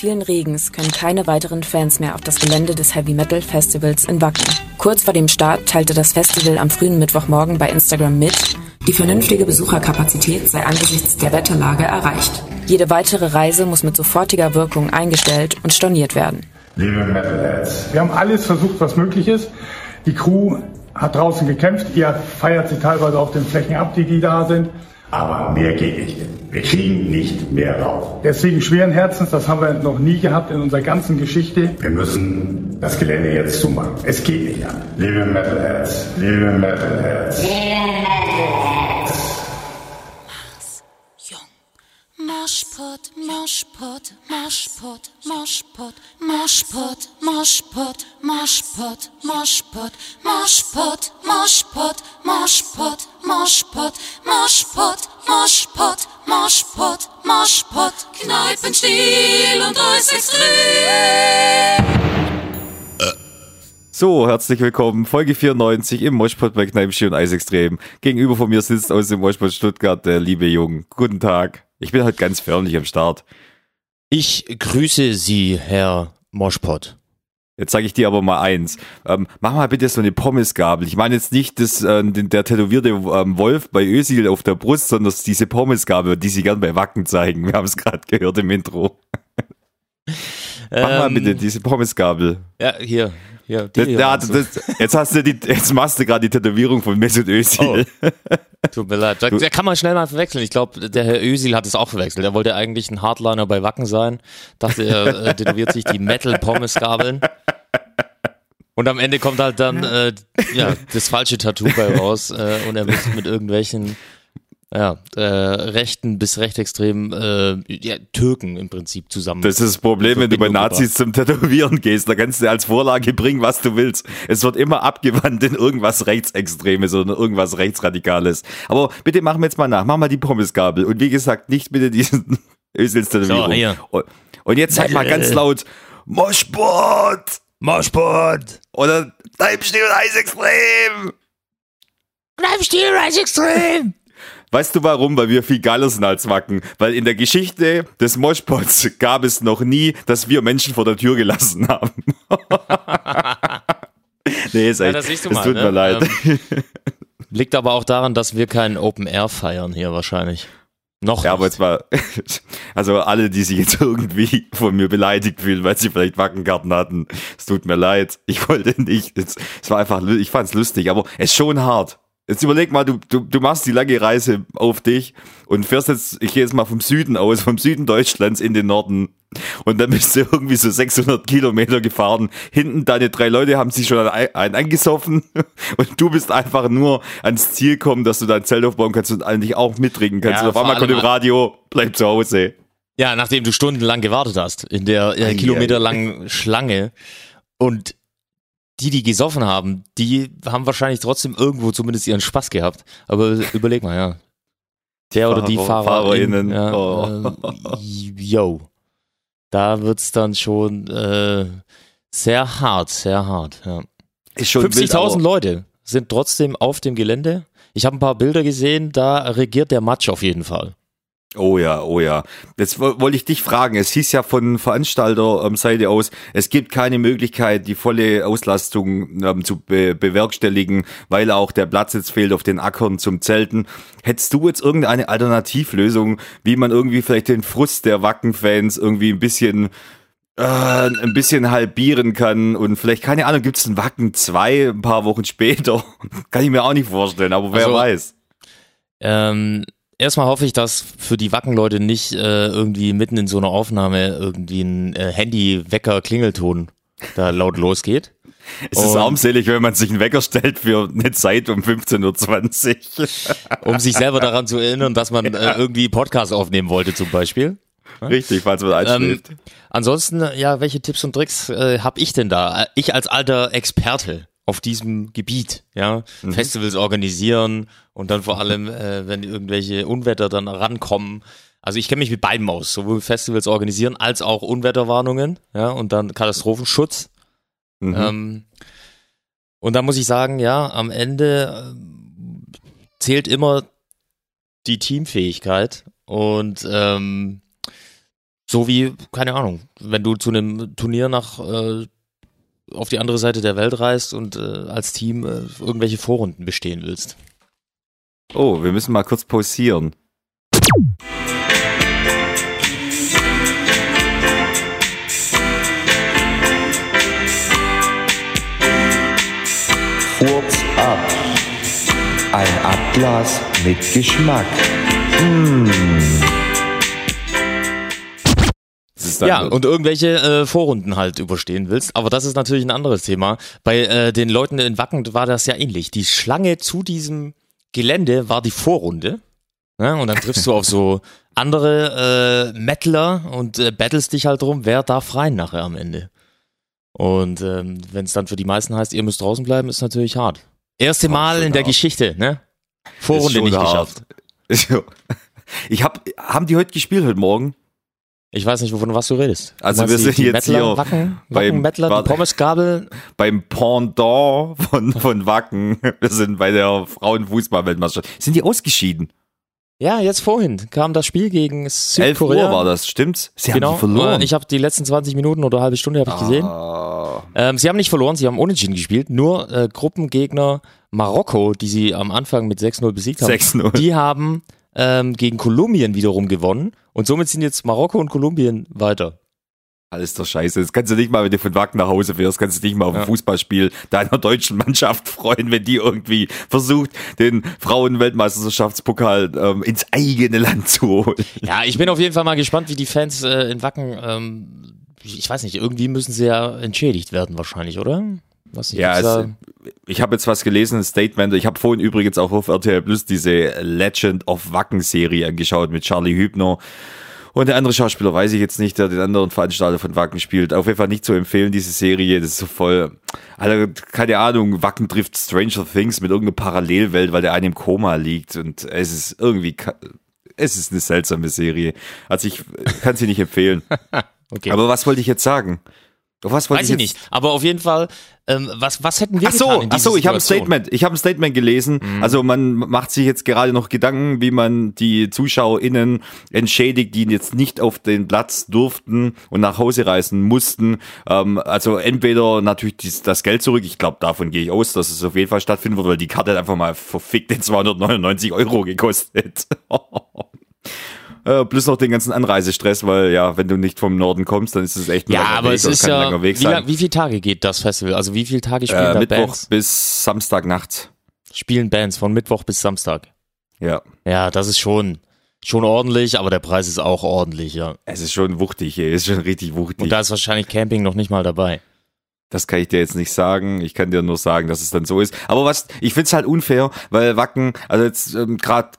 vielen Regens können keine weiteren Fans mehr auf das Gelände des Heavy Metal Festivals in Wacken. Kurz vor dem Start teilte das Festival am frühen Mittwochmorgen bei Instagram mit, die vernünftige Besucherkapazität sei angesichts der Wetterlage erreicht. Jede weitere Reise muss mit sofortiger Wirkung eingestellt und storniert werden. Liebe Metalheads, wir haben alles versucht, was möglich ist. Die Crew hat draußen gekämpft. Ihr feiert sie teilweise auf den Flächen ab, die, die da sind. Aber mehr geht nicht. Wir kriegen nicht mehr rauf. Deswegen schweren Herzens, das haben wir noch nie gehabt in unserer ganzen Geschichte. Wir müssen das Gelände jetzt zumachen. Es geht nicht an. Liebe Metalheads, liebe Metalheads. Moshpot, Moshpot, Moshpot, Moshpot, Moshpot, Moshpot, Moshpot, Moshpot, Moshpot, Moshpot, Moshpot, Moshpot, Moshpot, Moshpot, Moshpot, Moshpot, Kneipenstiel und Eis extrem. So, herzlich willkommen. Folge 94 im Moshpot bei Kneipenstiel und Eisextrem. Gegenüber von mir sitzt aus dem Moshpot Stuttgart der liebe Jung. Guten Tag. Ich bin halt ganz förmlich am Start. Ich grüße Sie, Herr Moschpot. Jetzt sage ich dir aber mal eins. Ähm, mach mal bitte so eine Pommesgabel. Ich meine jetzt nicht das, äh, der tätowierte ähm, Wolf bei Ösil auf der Brust, sondern diese Pommesgabel, die sie gern bei Wacken zeigen. Wir haben es gerade gehört im Intro. Mach mal Ähm, bitte diese Pommesgabel. Ja, hier. die Das, ja, du? das, jetzt hast du die, jetzt machst du gerade die Tätowierung von Mesut Özil. Tut mir leid. Da, kann man schnell mal verwechseln. Ich glaube, der Herr Ösil hat es auch verwechselt. Er wollte eigentlich ein Hardliner bei Wacken sein. Dachte, er äh, tätowiert sich die Metal-Pommes-Gabeln. Und am Ende kommt halt dann äh, ja, das falsche Tattoo bei raus äh, und er muss mit irgendwelchen ja, äh, rechten bis rechtsextremen äh, ja, Türken im Prinzip zusammen. Das ist das Problem, wenn du bei Nazis zum Tätowieren gehst. Da kannst du als Vorlage bringen, was du willst. Es wird immer abgewandt in irgendwas Rechtsextremes oder irgendwas Rechtsradikales. Aber bitte machen wir jetzt mal nach. Mach mal die Pommesgabel. Und wie gesagt, nicht bitte diesen Özils Tätowierung. So, hier. Und- jetzt sag mal ganz laut, Moschport! Moschpot! Oder Leibstiel und Eisextrem! Bleibstil, Extrem! Weißt du warum? Weil wir viel geiler sind als Wacken. Weil in der Geschichte des Moshpots gab es noch nie, dass wir Menschen vor der Tür gelassen haben. nee, ist Ja, echt, das es mal, tut ne? mir leid. Liegt aber auch daran, dass wir kein Open Air feiern hier wahrscheinlich. Noch. Ja, aber jetzt mal, also alle, die sich jetzt irgendwie von mir beleidigt fühlen, weil sie vielleicht Wackenkarten hatten, es tut mir leid. Ich wollte nicht, es, es war einfach, ich fand's lustig, aber es ist schon hart. Jetzt überleg mal, du, du, du machst die lange Reise auf dich und fährst jetzt, ich gehe jetzt mal vom Süden aus, vom Süden Deutschlands in den Norden und dann bist du irgendwie so 600 Kilometer gefahren. Hinten deine drei Leute haben sich schon ein, ein angesoffen und du bist einfach nur ans Ziel kommen, dass du dein Zelt aufbauen kannst und eigentlich auch mittrinken kannst. Ja, und auf einmal kommt im Radio, bleib zu Hause. Ja, nachdem du stundenlang gewartet hast, in der äh, kilometerlangen Schlange. Und die, die gesoffen haben, die haben wahrscheinlich trotzdem irgendwo zumindest ihren Spaß gehabt. Aber überleg mal, ja. Der oder die Fahrer- Fahrer FahrerInnen, Ja, oh. äh, yo. Da wird's dann schon äh, sehr hart, sehr hart. Ja. Ist schon wild, 50.000 aber- Leute sind trotzdem auf dem Gelände. Ich habe ein paar Bilder gesehen, da regiert der Matsch auf jeden Fall. Oh ja, oh ja. Jetzt wo- wollte ich dich fragen. Es hieß ja von Veranstalterseite aus, es gibt keine Möglichkeit, die volle Auslastung ähm, zu be bewerkstelligen, weil auch der Platz jetzt fehlt auf den Ackern zum Zelten. Hättest du jetzt irgendeine Alternativlösung, wie man irgendwie vielleicht den Frust der Wacken-Fans irgendwie ein bisschen äh, ein bisschen halbieren kann und vielleicht, keine Ahnung, gibt es ein Wacken 2 ein paar Wochen später? kann ich mir auch nicht vorstellen, aber wer Also- weiß. Ähm, erstmal hoffe ich, dass für die Wackenleute nicht äh, irgendwie mitten in so einer Aufnahme irgendwie ein äh, Handy-Wecker-Klingelton da laut losgeht. Es ist armselig, wenn man sich einen Wecker stellt für eine Zeit um 15.20 Uhr. Um sich selber daran zu erinnern, dass man äh, irgendwie Podcast aufnehmen wollte zum Beispiel. Richtig, falls man Ähm, einschläft. ansonsten, ja, welche Tipps und Tricks äh, habe ich denn da? Äh, Ich als alter Experte auf diesem Gebiet, ja, Festivals organisieren und dann vor allem, äh, wenn irgendwelche Unwetter dann rankommen. Also ich kenne mich mit beidem aus, sowohl Festivals organisieren als auch Unwetterwarnungen, ja, und dann Katastrophenschutz. Mhm. Ähm, und da muss ich sagen, ja, am Ende ähm, zählt immer die Teamfähigkeit und ähm, So wie, keine Ahnung, wenn du zu einem Turnier nach äh, auf die andere Seite der Welt reist und äh, als Team äh, irgendwelche Vorrunden bestehen willst. Oh, wir müssen mal kurz pausieren. Furz ab. Ein Abglas mit Geschmack. Das dann Ja, und irgendwelche äh, Vorrunden halt überstehen willst. Aber das ist natürlich ein anderes Thema. Bei äh, den Leuten in Wacken war das ja ähnlich. Die Schlange zu diesem Gelände war die Vorrunde. Ja, und dann triffst du auf so andere äh, Metaler und äh, battlest dich halt drum, wer darf rein nachher am Ende. Und ähm, wenn es dann für die meisten heißt, ihr müsst draußen bleiben, ist natürlich hart. Erste Mal schon in der hart. Geschichte, ne? Vorrunde nicht hart. geschafft. Ich hab, haben die heute gespielt heute Morgen? Ich weiß nicht, wovon was du redest. Also wir sind die jetzt Mettler, hier Wacken, Wacken Mettler, Pommesgabel, Beim Pendant von, von Wacken. Wir sind bei der Frauenfußball-Weltmeisterschaft. Sind die ausgeschieden? Ja, jetzt vorhin kam das Spiel gegen 11 Südkorea. Uhr war das, stimmt's? Sie Genau. haben die verloren. Ich habe die letzten 20 Minuten oder halbe Stunde habe ich gesehen. Ah, Ähm, sie haben nicht verloren, sie haben unentschieden gespielt. Nur äh, Gruppengegner Marokko, die sie am Anfang mit 6-0 besiegt haben, 6-0. die haben ähm, gegen Kolumbien wiederum gewonnen. Und somit sind jetzt Marokko und Kolumbien weiter. alles doch scheiße. Das kannst du nicht mal, wenn du von Wacken nach Hause fährst, kannst du dich nicht mal auf ein Ja. Fußballspiel deiner deutschen Mannschaft freuen, wenn die irgendwie versucht, den Frauenweltmeisterschaftspokal ähm, ins eigene Land zu holen. Ja, ich bin auf jeden Fall mal gespannt, wie die Fans äh, in Wacken, ähm, ich weiß nicht, irgendwie müssen sie ja entschädigt werden wahrscheinlich, oder? Was Ja, gibt's es? Ich habe jetzt was gelesen, ein Statement. Ich habe vorhin übrigens auch auf RTL Plus diese Legend of Wacken Serie angeschaut mit Charlie Hübner. Und der andere Schauspieler weiß ich jetzt nicht, der den anderen Veranstalter von Wacken spielt. Auf jeden Fall nicht zu empfehlen, diese Serie. Das ist so voll, also, keine Ahnung, Wacken trifft Stranger Things mit irgendeiner Parallelwelt, weil der eine im Koma liegt. Und es ist irgendwie, es ist eine seltsame Serie. Also ich kann sie nicht empfehlen. Okay. Aber was wollte ich jetzt sagen? Auf was wollte Weiß ich jetzt- nicht. Aber auf jeden Fall, ähm, was, was hätten wir Ach so, getan in ach so, ich habe ein? Statement, ich habe ein Statement gelesen. Also man macht sich jetzt gerade noch Gedanken, wie man die ZuschauerInnen entschädigt, die jetzt nicht auf den Platz durften und nach Hause reisen mussten. Ähm, also entweder natürlich dies, das Geld zurück. Ich glaube, davon gehe ich aus, dass es auf jeden Fall stattfinden wird, weil die Karte hat einfach mal verfickte 299 Euro gekostet. Äh, Plus noch den ganzen Anreisestress, weil ja, wenn du nicht vom Norden kommst, dann ist es echt ein Ja, langer aber Weg es ist ja, langer Weg wie, lang- wie viele Tage geht das Festival? Also wie viele Tage spielen Äh, da Mittwoch Bands? bis Samstag nachts. Spielen Bands von Mittwoch bis Samstag. Ja. Ja, das ist schon, schon ordentlich, aber der Preis ist auch ordentlich, ja. Es ist schon wuchtig. Es ist schon richtig wuchtig. Und da ist wahrscheinlich Camping noch nicht mal dabei. Das kann ich dir jetzt nicht sagen. Ich kann dir nur sagen, dass es dann so ist. Aber was, ich find's halt unfair, weil Wacken, also jetzt ähm, gerade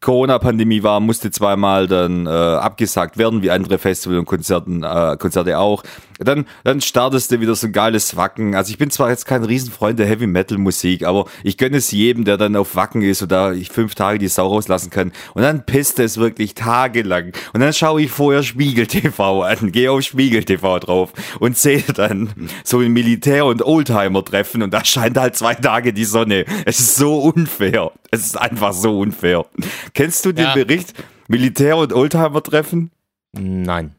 Corona-Pandemie war, musste zweimal dann äh, abgesagt werden, wie andere Festival und Konzerten, äh, Konzerte auch. Dann, dann startest du wieder so ein geiles Wacken. Also ich bin zwar jetzt kein Riesenfreund der Heavy Metal Musik, aber ich gönne es jedem, der dann auf Wacken ist und da ich fünf Tage die Sau rauslassen kann. Und dann pisst es wirklich tagelang. Und dann schaue ich vorher Spiegel TV an, gehe auf Spiegel TV drauf und sehe dann so ein Militär- und Oldtimer-Treffen und da scheint halt zwei Tage die Sonne. Es ist so unfair. Es ist einfach so unfair. Kennst du den Ja. Bericht Militär- und Oldtimer-Treffen? Nein.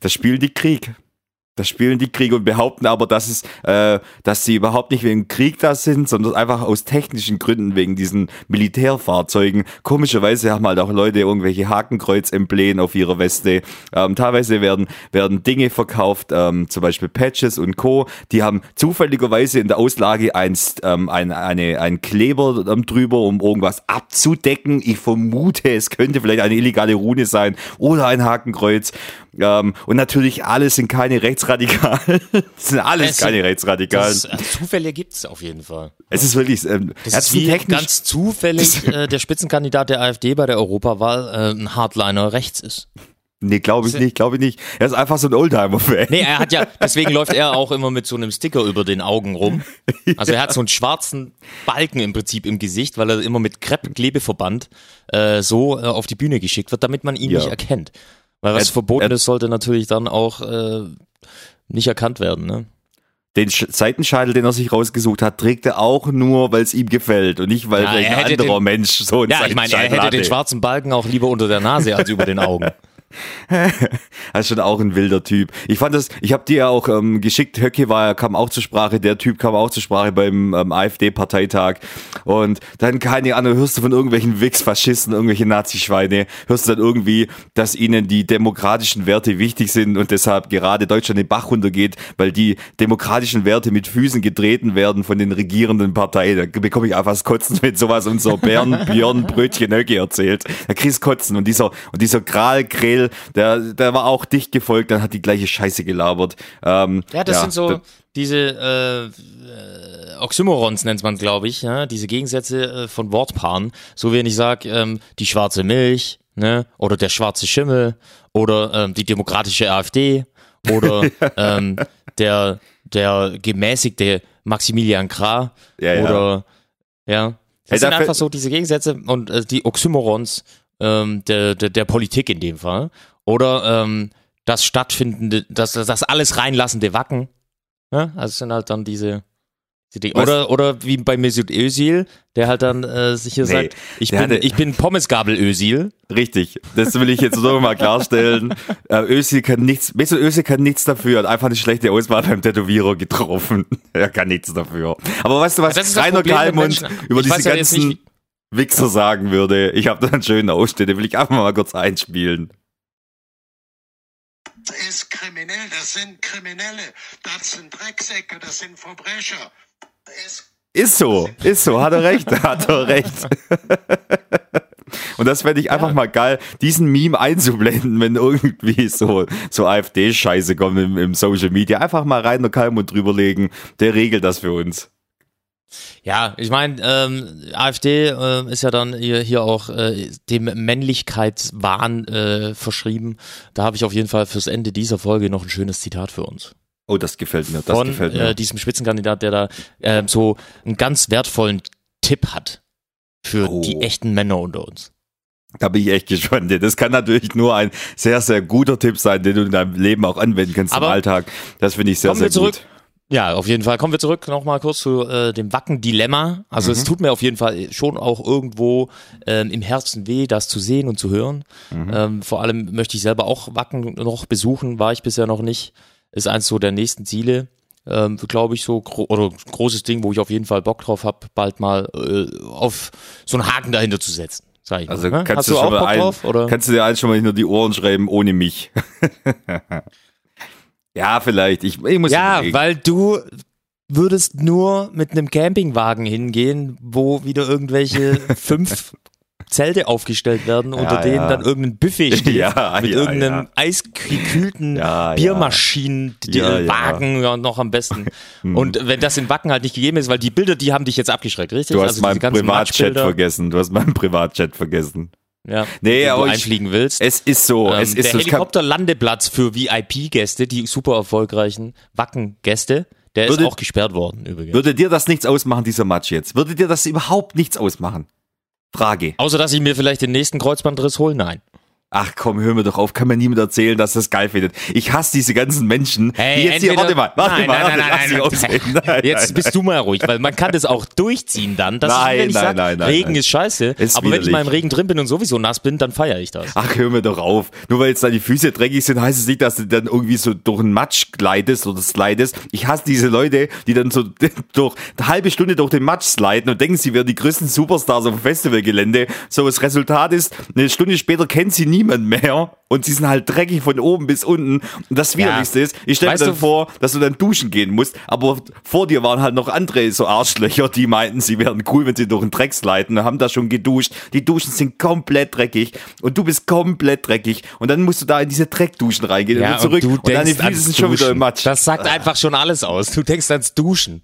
Das spielen die Krieg. Das spielen die Krieg und behaupten aber, dass es, äh, dass sie überhaupt nicht wegen Krieg da sind, sondern einfach aus technischen Gründen wegen diesen Militärfahrzeugen. Komischerweise haben halt auch Leute irgendwelche Hakenkreuz-Emblemen auf ihrer Weste. Ähm, teilweise werden werden Dinge verkauft, ähm, zum Beispiel Patches und Co. Die haben zufälligerweise in der Auslage einst ähm, ein, eine, ein Kleber ähm, drüber, um irgendwas abzudecken. Ich vermute, es könnte vielleicht eine illegale Rune sein oder ein Hakenkreuz. Ähm, und natürlich alles sind keine Rechtsradikalen. Das sind alles Es- keine Rechtsradikalen. Das, äh, Zufälle gibt's auf jeden Fall. es ist wirklich, ähm, Das ist ganz zufällig äh, der Spitzenkandidat der AfD bei der Europawahl äh, ein Hardliner rechts ist. Nee, glaube ich nicht, glaube ich nicht. Er ist einfach so ein Oldtimer-Fan. Nee, er hat ja, deswegen läuft er auch immer mit so einem Sticker über den Augen rum. Also er hat so einen schwarzen Balken im Prinzip im Gesicht, weil er immer mit Kreppklebeverband äh, so äh, auf die Bühne geschickt wird, damit man ihn Ja. nicht erkennt. Weil was Er- verboten er- ist, sollte natürlich dann auch äh, nicht erkannt werden. Ne? Den Sch- Seitenscheitel, den er sich rausgesucht hat, trägt er auch nur, weil es ihm gefällt und nicht, weil Ja, er ein anderer den- Mensch so einen Ja, ich meine, er hätte den schwarzen Balken auch lieber unter der Nase als über den Augen. Das ist schon auch ein wilder Typ. Ich fand das, ich habe dir ja auch ähm, geschickt, Höcke war, kam auch zur Sprache, der Typ kam auch zur Sprache beim ähm, AfD-Parteitag. Und dann, keine Ahnung, hörst du von irgendwelchen Wix-Faschisten, irgendwelche Nazischweine, hörst du dann irgendwie, dass ihnen die demokratischen Werte wichtig sind und deshalb gerade Deutschland den Bach runtergeht, weil die demokratischen Werte mit Füßen getreten werden von den regierenden Parteien. Da bekomme ich einfach das Kotzen, wenn sowas unser Bären, Björn, Brötchen Höcke erzählt. Da kriegst Kotzen. Und dieser, und dieser Kral Grill, der, der war auch dicht gefolgt, dann hat die gleiche Scheiße gelabert. Ähm, Ja, das sind so diese äh, äh, Oxymorons nennt man glaube ich, ja? diese Gegensätze äh, von Wortpaaren. So wenn ich sage, ähm, die schwarze Milch, ne, oder der schwarze Schimmel, oder ähm, die demokratische AfD, oder ähm, der der gemäßigte Maximilian Krah, Ja, ja. oder ja. Das Ey, sind einfach so diese Gegensätze und äh, die Oxymorons ähm, der, der, der Politik in dem Fall. Oder ähm, das stattfindende, das, das alles reinlassende Wacken. Ja? Also es sind halt dann diese. Was? Oder, oder wie bei Mesut Özil, der halt dann äh, sich hier Nee, sagt, ich bin, hatte- ich bin Pommesgabel Özil. Richtig, das will ich jetzt noch mal klarstellen. Äh, Özil kann nichts, Mesut Özil kann nichts dafür, hat einfach eine schlechte Auswahl beim Tätowierer getroffen. Er kann nichts dafür. Aber weißt du, was ist das Rainer Kalmund über Ich diese ja ganzen nicht, Wichser sagen würde? Ich habe da einen schönen Ausschnitt, den will ich einfach mal kurz einspielen. Das ist kriminell, das sind Kriminelle, das sind Drecksäcke, das sind Verbrecher. Es Ist so, ist so, hat er recht, hat er recht. Und das fände ich einfach mal geil, diesen Meme einzublenden, wenn irgendwie so, so AfD-Scheiße kommt im, im Social Media. Einfach mal rein und Kalmund drüberlegen, der regelt das für uns. Ja, ich meine, ähm, AfD äh, ist ja dann hier, hier auch äh, dem Männlichkeitswahn äh, verschrieben. Da habe ich auf jeden Fall fürs Ende dieser Folge noch ein schönes Zitat für uns. Oh, das gefällt mir, das Von gefällt mir. äh, diesem Spitzenkandidat, der da äh, so einen ganz wertvollen Tipp hat für Oh. die echten Männer unter uns. Da bin ich echt gespannt. Das kann natürlich nur ein sehr, sehr guter Tipp sein, den du in deinem Leben auch anwenden kannst Aber im Alltag. Das finde ich sehr, sehr zurück. Ja, auf jeden Fall. Kommen wir zurück nochmal kurz zu äh, dem Wacken-Dilemma. Also Mhm. es tut mir auf jeden Fall schon auch irgendwo ähm, im Herzen weh, das zu sehen und zu hören. Mhm. Ähm, vor allem möchte ich selber auch Wacken noch besuchen, war ich bisher noch nicht. Ist eins so der nächsten Ziele. Ähm, glaube ich so, gro oder großes Ding, wo ich auf jeden Fall Bock drauf habe, bald mal äh, auf so einen Haken dahinter zu setzen. Sag ich Also mal, ne? kannst Hast du, schon mal ein, drauf? Oder? kannst du dir eins schon mal hinter die Ohren schreiben, ohne mich. ja, vielleicht. Ich, ich muss Ja, weil du würdest nur mit einem Campingwagen hingehen, wo wieder irgendwelche fünf Zelte aufgestellt werden, unter Ja, denen ja. dann irgendein Buffet steht, Ja, mit irgendeinem eisgekühlten. Biermaschinen. Wagen ja, noch am besten. Und wenn das in Wacken halt nicht gegeben ist, weil die Bilder, die haben dich jetzt abgeschreckt, richtig? Du hast Also meinen Privatchat vergessen. Du hast meinen Privatchat vergessen. Ja, Nee, wo aber du einfliegen willst. Es ist so. Ähm, es ist der so. Helikopterlandeplatz für VIP-Gäste, die super erfolgreichen Wacken-Gäste, der Würde- ist auch gesperrt worden übrigens. Würde dir das nichts ausmachen, dieser Match jetzt? Würde dir das überhaupt nichts ausmachen? Frage. Außer, dass ich mir vielleicht den nächsten Kreuzbandriss hole? Nein. Ach komm, hör mir doch auf, kann mir niemand erzählen, dass das geil findet. Ich hasse diese ganzen Menschen, Hey, die jetzt hier, entweder- warte mal, warte nein, mal, nein, warte, nein, lass nein, nein. Nein, Jetzt bist du mal ruhig, weil man kann das auch durchziehen dann. Das Nein, ist, wenn ich nein, sag, nein, nein, Regen ist scheiße, Ist aber wenn ich widerlich. mal im Regen drin bin und sowieso nass bin, dann feiere ich das. Ach, hör mir doch auf. Nur weil jetzt deine Füße dreckig sind, heißt es nicht, dass du dann irgendwie so durch einen Matsch gleitest oder slidest. Ich hasse diese Leute, die dann so durch eine halbe Stunde durch den Matsch sliden und denken, sie wären die größten Superstars auf dem Festivalgelände. So, das Resultat ist, eine Stunde später kennt sie niemand mehr und sie sind halt dreckig von oben bis unten. Und das Widerlichste ist, ich stelle mir dann vor, dass du dann duschen gehen musst, aber vor dir waren halt noch andere so Arschlöcher, die meinten, sie wären cool, wenn sie durch den Dreck sliden und haben da schon geduscht. Die Duschen sind komplett dreckig und du bist komplett dreckig und dann musst du da in diese Dreckduschen reingehen und wieder zurück und denkst Füße ans sind schon wieder im Matsch. Das sagt einfach schon alles aus. Du denkst ans Duschen.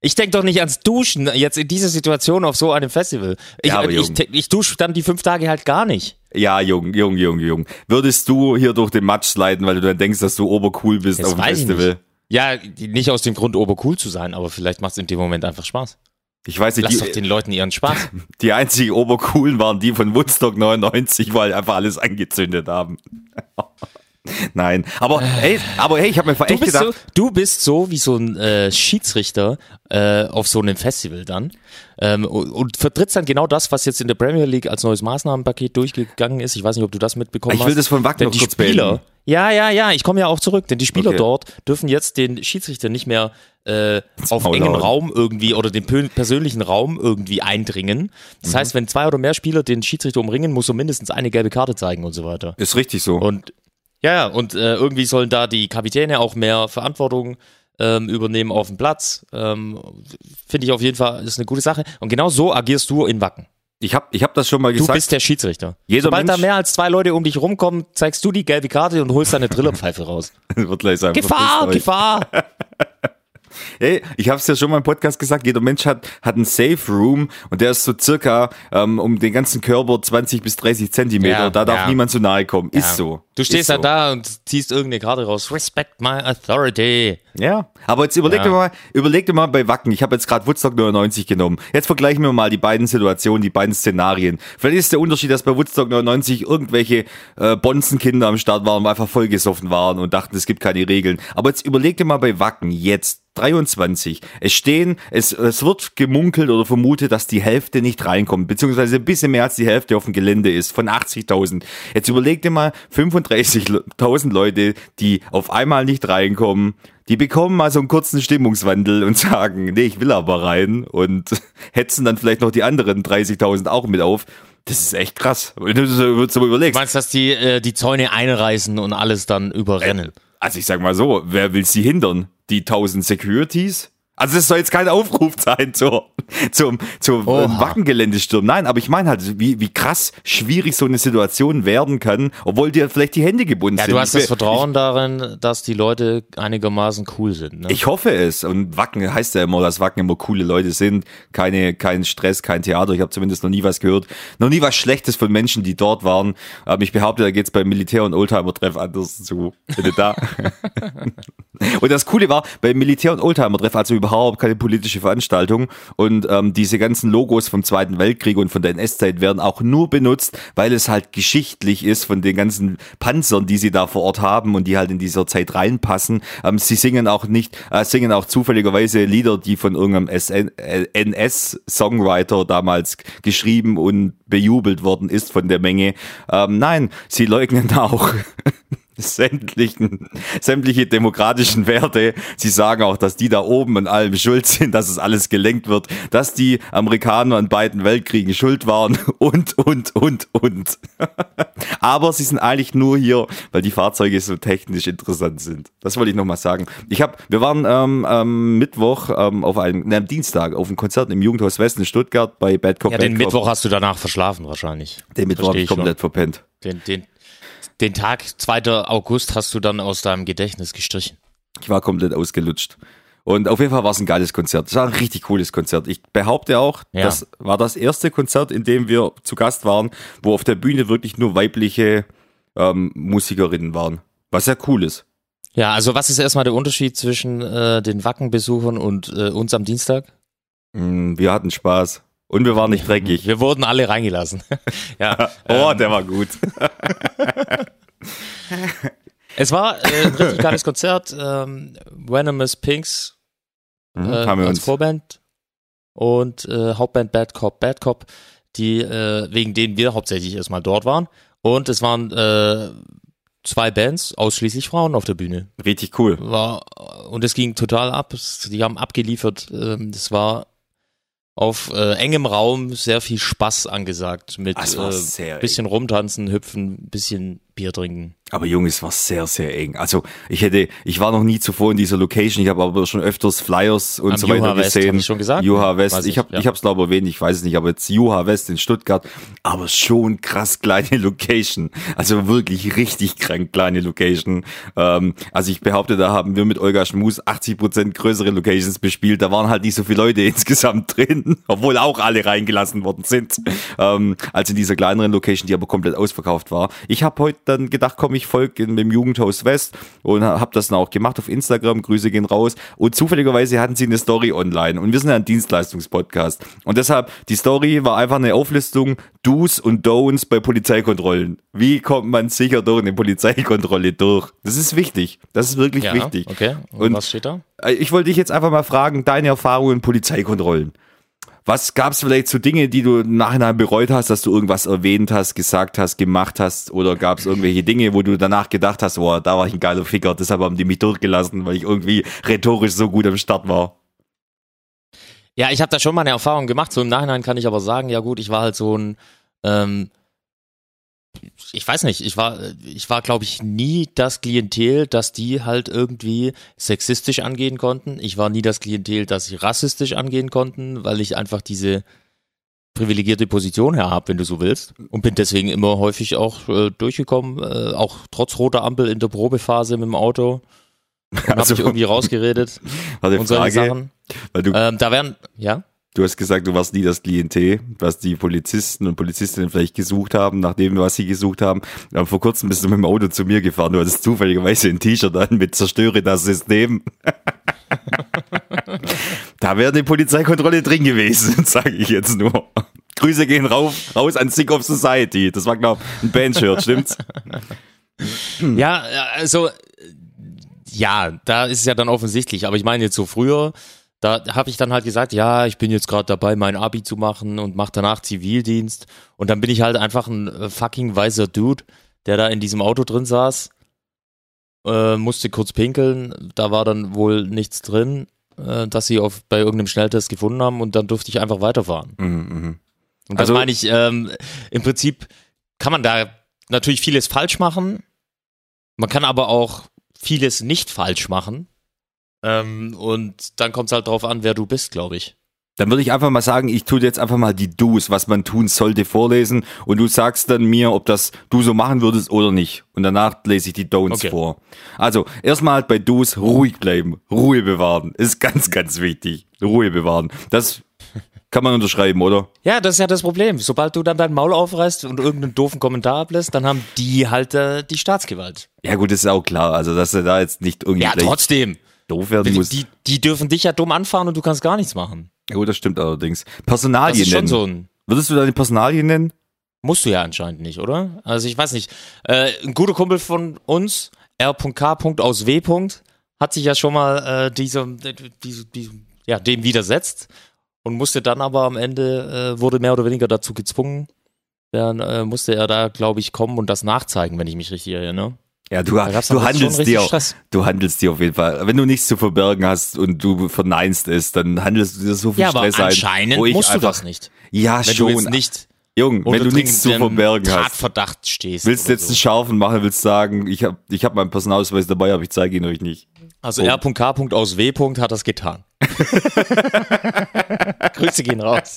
Ich denk doch nicht ans Duschen jetzt in dieser Situation auf so einem Festival. Ich, Ja, ich, ich, ich dusche dann die fünf Tage halt gar nicht. Ja, Jung, Jung, Jung, Jung. Würdest du hier durch den Matsch sliden, weil du dann denkst, dass du obercool bist Das auf dem Festival? Ja, nicht aus dem Grund, obercool zu sein, aber vielleicht macht es in dem Moment einfach Spaß. Ich weiß nicht, Lass doch die, den Leuten ihren Spaß. die einzigen obercoolen waren die von Woodstock 99, weil einfach alles angezündet haben. Nein, aber hey, aber hey, ich habe mir Du echt gedacht, so, du bist so wie so ein äh, Schiedsrichter äh, auf so einem Festival dann ähm, und, und vertrittst dann genau das, was jetzt in der Premier League als neues Maßnahmenpaket durchgegangen ist. Ich weiß nicht, ob du das mitbekommen Ich hast. will das von noch die Spieler, beenden. ja, ja, ja, ich komme ja auch zurück, denn die Spieler Okay. dort dürfen jetzt den Schiedsrichter nicht mehr äh, auf engen hauen. Raum irgendwie oder den persönlichen Raum irgendwie eindringen. Das Mhm. heißt, wenn zwei oder mehr Spieler den Schiedsrichter umringen, muss er mindestens eine gelbe Karte zeigen und so weiter. ist richtig so. Und ja, ja, und äh, irgendwie sollen da die Kapitäne auch mehr Verantwortung ähm, übernehmen auf dem Platz. Ähm, Finde ich auf jeden Fall ist eine gute Sache. Und genau so agierst du in Wacken. Ich habe ich hab das schon mal Du gesagt. bist der Schiedsrichter. Jeder Sobald da Mensch- mehr als zwei Leute um dich rumkommen, zeigst du die gelbe Karte und holst deine Trillerpfeife raus. wird gleich sein. Gefahr. Gefahr! Hey, ich habe es ja schon mal im Podcast gesagt, jeder Mensch hat, hat einen Safe Room und der ist so circa ähm, um den ganzen Körper 20 bis 30 Zentimeter. Ja, da darf ja. niemand zu nahe kommen. Ist so. Du stehst dann so. da und ziehst irgendeine Karte raus. Respect my authority. Ja, aber jetzt überleg Ja. dir mal, überleg dir mal bei Wacken. Ich habe jetzt gerade Woodstock 99 genommen. Jetzt vergleichen wir mal die beiden Situationen, die beiden Szenarien. Vielleicht ist der Unterschied, dass bei Woodstock 99 irgendwelche äh, Bonzenkinder am Start waren und einfach vollgesoffen waren und dachten, es gibt keine Regeln. Aber jetzt überleg dir mal bei Wacken jetzt 23. Es stehen, es, es wird gemunkelt oder vermutet, dass die Hälfte nicht reinkommt, beziehungsweise ein bisschen mehr als die Hälfte auf dem Gelände ist, von 80.000. Jetzt überleg dir mal 35.000 Leute, die auf einmal nicht reinkommen, die bekommen mal so einen kurzen Stimmungswandel und sagen, nee, ich will aber rein und hetzen dann vielleicht noch die anderen 30.000 auch mit auf. Das ist echt krass. Wenn du so so Du überlegst. meinst, dass die äh, die Zäune einreißen und alles dann überrennen? Also ich sag mal so, wer will sie hindern? Die 1000 Securities? Also das soll jetzt kein Aufruf sein zur, zum, zum Wackengeländesturm. Nein, aber ich meine halt, wie, wie krass schwierig so eine Situation werden kann, obwohl dir vielleicht die Hände gebunden Ja, sind. du hast Ich- das Vertrauen darin, dass die Leute einigermaßen cool sind. Ne? Ich hoffe es. Und Wacken heißt ja immer, dass Wacken immer coole Leute sind. Keine, kein Stress, kein Theater. Ich habe zumindest noch nie was gehört. Noch nie was Schlechtes von Menschen, die dort waren. Aber ich behaupte, da geht's beim Militär- und Oldtimer-Treff anders zu. Bitte da. und das Coole war, beim Militär- und Oldtimer-Treff, also überhaupt keine politische Veranstaltung. Und ähm, diese ganzen Logos vom Zweiten Weltkrieg und von der NS-Zeit werden auch nur benutzt, weil es halt geschichtlich ist von den ganzen Panzern, die sie da vor Ort haben und die halt in dieser Zeit reinpassen. Ähm, sie singen auch nicht, äh, singen auch zufälligerweise Lieder, die von irgendeinem SN, äh, NS-Songwriter damals geschrieben und bejubelt worden ist von der Menge. Ähm, nein, sie leugnen auch sämtlichen, sämtliche demokratischen Werte. Sie sagen auch, dass die da oben an allem schuld sind, dass es alles gelenkt wird, dass die Amerikaner an beiden Weltkriegen schuld waren und, und, und, und. Aber sie sind eigentlich nur hier, weil die Fahrzeuge so technisch interessant sind. Das wollte ich nochmal sagen. Ich habe, wir waren ähm, am Mittwoch ähm, auf einem, ne, am Dienstag auf einem Konzert im Jugendhaus West in Stuttgart bei Bad Cop ja, den. Mittwoch hast du danach verschlafen wahrscheinlich. Den Mittwoch habe ich komplett verpennt. Den, den, den Tag 2. August hast du dann aus deinem Gedächtnis gestrichen. Ich war komplett ausgelutscht. Und auf jeden Fall war es ein geiles Konzert. Es war ein richtig cooles Konzert. Ich behaupte auch, Ja. das war das erste Konzert, in dem wir zu Gast waren, wo auf der Bühne wirklich nur weibliche ähm, Musikerinnen waren. Was sehr cool ist. Ja, also was ist erstmal der Unterschied zwischen äh, den Wackenbesuchern und äh, uns am Dienstag? Mm, Wir hatten Spaß. Und wir waren nicht dreckig. Wir wurden alle reingelassen. ja. Oh, ähm, der war gut. Es war äh, ein richtig geiles Konzert. Ähm, Venomous Pinks Mhm, äh, haben wir als uns. Vorband und äh, Hauptband Bad Cop Bad Cop, die äh, wegen denen wir hauptsächlich erstmal dort waren. Und es waren äh, zwei Bands, ausschließlich Frauen auf der Bühne. Richtig cool. War und es ging total ab. Es- Die haben abgeliefert. Ähm, das war auf äh, engem Raum sehr viel Spaß angesagt mit war äh, sehr bisschen rumtanzen, hüpfen, bisschen Bier trinken. Aber Junge, es war sehr, sehr eng. Also ich hätte, ich war noch nie zuvor in dieser Location. Ich habe aber schon öfters Flyers und Am so weiter Juha West, gesehen. hab ich schon gesagt? Juha West. Weiß ich habe, ja. ich habe es glaube ich erwähnt. Ich weiß es nicht, aber jetzt Juha West in Stuttgart. Aber schon krass kleine Location. Also wirklich richtig krank kleine Location. Ähm, also ich behaupte, da haben wir mit Olga Schmus 80 Prozent größere Locations bespielt. Da waren halt nicht so viele Leute insgesamt drin, obwohl auch alle reingelassen worden sind. Ähm, als in dieser kleineren Location, die aber komplett ausverkauft war. Ich habe heute dann gedacht, komm, ich folge im Jugendhaus West und habe das dann auch gemacht auf Instagram. Grüße gehen raus. Und zufälligerweise hatten sie eine Story online und wir sind ja ein Dienstleistungspodcast. Und deshalb, die Story war einfach eine Auflistung Do's und Don'ts bei Polizeikontrollen. Wie kommt man sicher durch eine Polizeikontrolle durch? Das ist wichtig. Das ist wirklich Ja, wichtig. okay. Und, Und- was steht da? Ich wollte dich jetzt einfach mal fragen, deine Erfahrungen in Polizeikontrollen. Was gab es vielleicht so Dinge, die du im Nachhinein bereut hast, dass du irgendwas erwähnt hast, gesagt hast, gemacht hast? Oder gab es irgendwelche Dinge, wo du danach gedacht hast, boah, da war ich ein geiler Ficker, deshalb haben die mich durchgelassen, weil ich irgendwie rhetorisch so gut am Start war? Ja, ich habe da schon mal eine Erfahrung gemacht. So im Nachhinein kann ich aber sagen, ja gut, ich war halt so ein, ähm, ich weiß nicht, ich war, ich war, glaube ich, nie das Klientel, dass die halt irgendwie sexistisch angehen konnten. Ich war nie das Klientel, dass sie rassistisch angehen konnten, weil ich einfach diese privilegierte Position her habe, wenn du so willst. Und bin deswegen immer häufig auch äh, durchgekommen, äh, auch trotz roter Ampel in der Probephase mit dem Auto. Und hab Also- mich irgendwie rausgeredet Warte, und solche Frage, Sachen. weil du, Ähm, da wären, ja? Du hast gesagt, du warst nie das Klientel, was die Polizisten und Polizistinnen vielleicht gesucht haben, nachdem was sie gesucht haben. Aber vor kurzem bist du mit dem Auto zu mir gefahren, du hattest zufälligerweise ein T-Shirt an mit Zerstöre das System. da wäre eine Polizeikontrolle drin gewesen, sage ich jetzt nur. Grüße gehen rauf, raus an Sick of Society. Das war, glaube ich, ein Bandshirt, stimmt's? Ja, also, ja, da ist es ja dann offensichtlich. Aber ich meine jetzt so früher, da habe ich dann halt gesagt, ja, ich bin jetzt gerade dabei, mein Abi zu machen und mache danach Zivildienst. Und dann bin ich halt einfach ein äh, fucking weißer Dude, der da in diesem Auto drin saß, äh, musste kurz pinkeln. Da war dann wohl nichts drin, äh, dass sie auf, bei irgendeinem Schnelltest gefunden haben und dann durfte ich einfach weiterfahren. Mhm, Und das Also- meine ich, ähm, im Prinzip kann man da natürlich vieles falsch machen. Man kann aber auch vieles nicht falsch machen. Ähm, und dann kommt es halt drauf an, wer du bist, glaube ich. Dann würde ich einfach mal sagen, ich tue jetzt einfach mal die Do's, was man tun sollte, vorlesen und du sagst dann mir, ob das du so machen würdest oder nicht. Und danach lese ich die Don'ts Okay. vor. Also, erstmal bei Do's ruhig bleiben, Ruhe bewahren. Ist ganz, ganz wichtig. Ruhe bewahren. Das kann man unterschreiben, oder? Ja, das ist ja das Problem. Sobald du dann dein Maul aufreißt und irgendeinen doofen Kommentar ablässt, dann haben die halt äh, die Staatsgewalt. Ja gut, ist auch klar. Also, dass er da jetzt nicht irgendwie Ja, trotzdem. Doof werden Die, muss. die, die dürfen dich ja dumm anfahren und du kannst gar nichts machen. Ja, gut, das stimmt allerdings. Das Personalien ist schon nennen. so ein Würdest du deine Personalien nennen? Musst du ja anscheinend nicht, oder? Also ich weiß nicht. Äh, ein guter Kumpel von uns, R.K. aus W. hat sich ja schon mal äh, diesem, diesem, diesem, ja, dem widersetzt und musste dann aber am Ende, äh, wurde mehr oder weniger dazu gezwungen. Dann äh, musste er da, glaube ich, kommen und das nachzeigen, wenn ich mich richtig erinnere. Ja, du, du handelst dir, Stress. du handelst dir auf jeden Fall. Wenn du nichts zu verbergen hast und du verneinst es, dann handelst du dir so viel Ja, aber Stress ein. anscheinend wo ich musst du einfach- das nicht. Ja, Wenn schon. du nicht Jung, wenn du nichts zu verbergen hast. Tatverdacht stehst. Willst du jetzt einen scharfen machen, willst sagen, ich habe ich hab meinen Personalausweis dabei, aber ich zeige ihn euch nicht. Also Oh. R.K. aus W. hat das getan. Grüße gehen raus.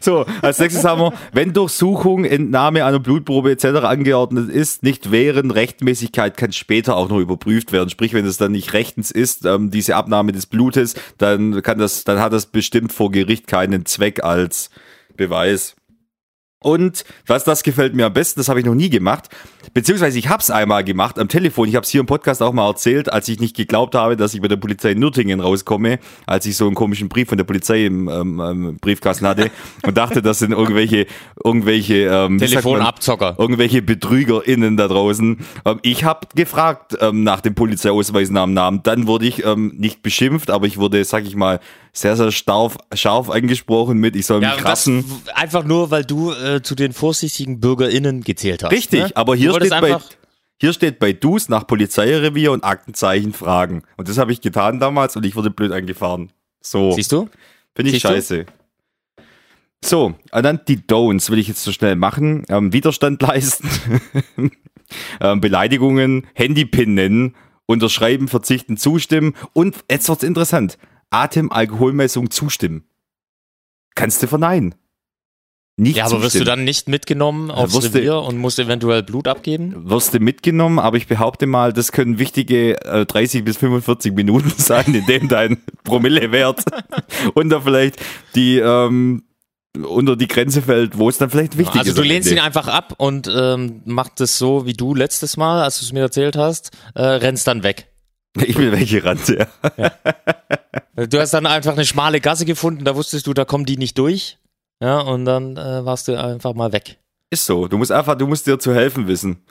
So, als nächstes haben wir, wenn Durchsuchung, Entnahme einer Blutprobe etc. angeordnet ist, nicht während Rechtmäßigkeit kann später auch noch überprüft werden. Sprich, wenn es dann nicht rechtens ist, ähm, diese Abnahme des Blutes, dann kann das, dann hat das bestimmt vor Gericht keinen Zweck als Beweis. Und was das gefällt mir am besten, das habe ich noch nie gemacht, beziehungsweise ich habe es einmal gemacht am Telefon. Ich habe es hier im Podcast auch mal erzählt, als ich nicht geglaubt habe, dass ich bei der Polizei in Nürtingen rauskomme, als ich so einen komischen Brief von der Polizei im ähm, ähm, Briefkasten hatte und dachte, das sind irgendwelche irgendwelche ähm, Telefonabzocker. irgendwelche BetrügerInnen da draußen. Ähm, ich habe gefragt ähm, nach dem Polizeiausweis nach dem Namen. Dann wurde ich ähm, nicht beschimpft, aber ich wurde, sag ich mal, sehr, sehr scharf, scharf angesprochen mit, ich soll Ja, mich das rassen. einfach nur, weil du äh, zu den vorsichtigen BürgerInnen gezählt hast. Richtig, ne? aber hier steht, bei, hier steht bei Dus nach Polizeirevier und Aktenzeichen fragen. Und das habe ich getan damals und ich wurde blöd angefahren. So, Siehst du? finde ich siehst du? scheiße. So, und dann die Don'ts will ich jetzt so schnell machen. Ähm, Widerstand leisten, ähm, Beleidigungen, Handypin nennen, unterschreiben, verzichten, zustimmen und jetzt wird's interessant. Atem-Alkoholmessung zustimmen. Kannst du verneinen. Nicht Ja, aber wirst du zustimmen. dann nicht mitgenommen aufs du- Revier und musst eventuell Blut abgeben? wirst du mitgenommen, aber ich behaupte mal, das können wichtige äh, 30 bis 45 Minuten sein, in dem dein Promillewert unter vielleicht die ähm, unter die Grenze fällt, wo es dann vielleicht wichtig Also ist. du am lehnst ihn einfach ab und ähm, machst es so wie du letztes Mal, als du es mir erzählt hast, äh, rennst dann weg. Ich bin weggerannt, ja. Du hast dann einfach eine schmale Gasse gefunden, da wusstest du, da kommen die nicht durch. Ja, und dann äh, warst du einfach mal weg. Ist so. Du musst einfach, du musst dir zu helfen wissen.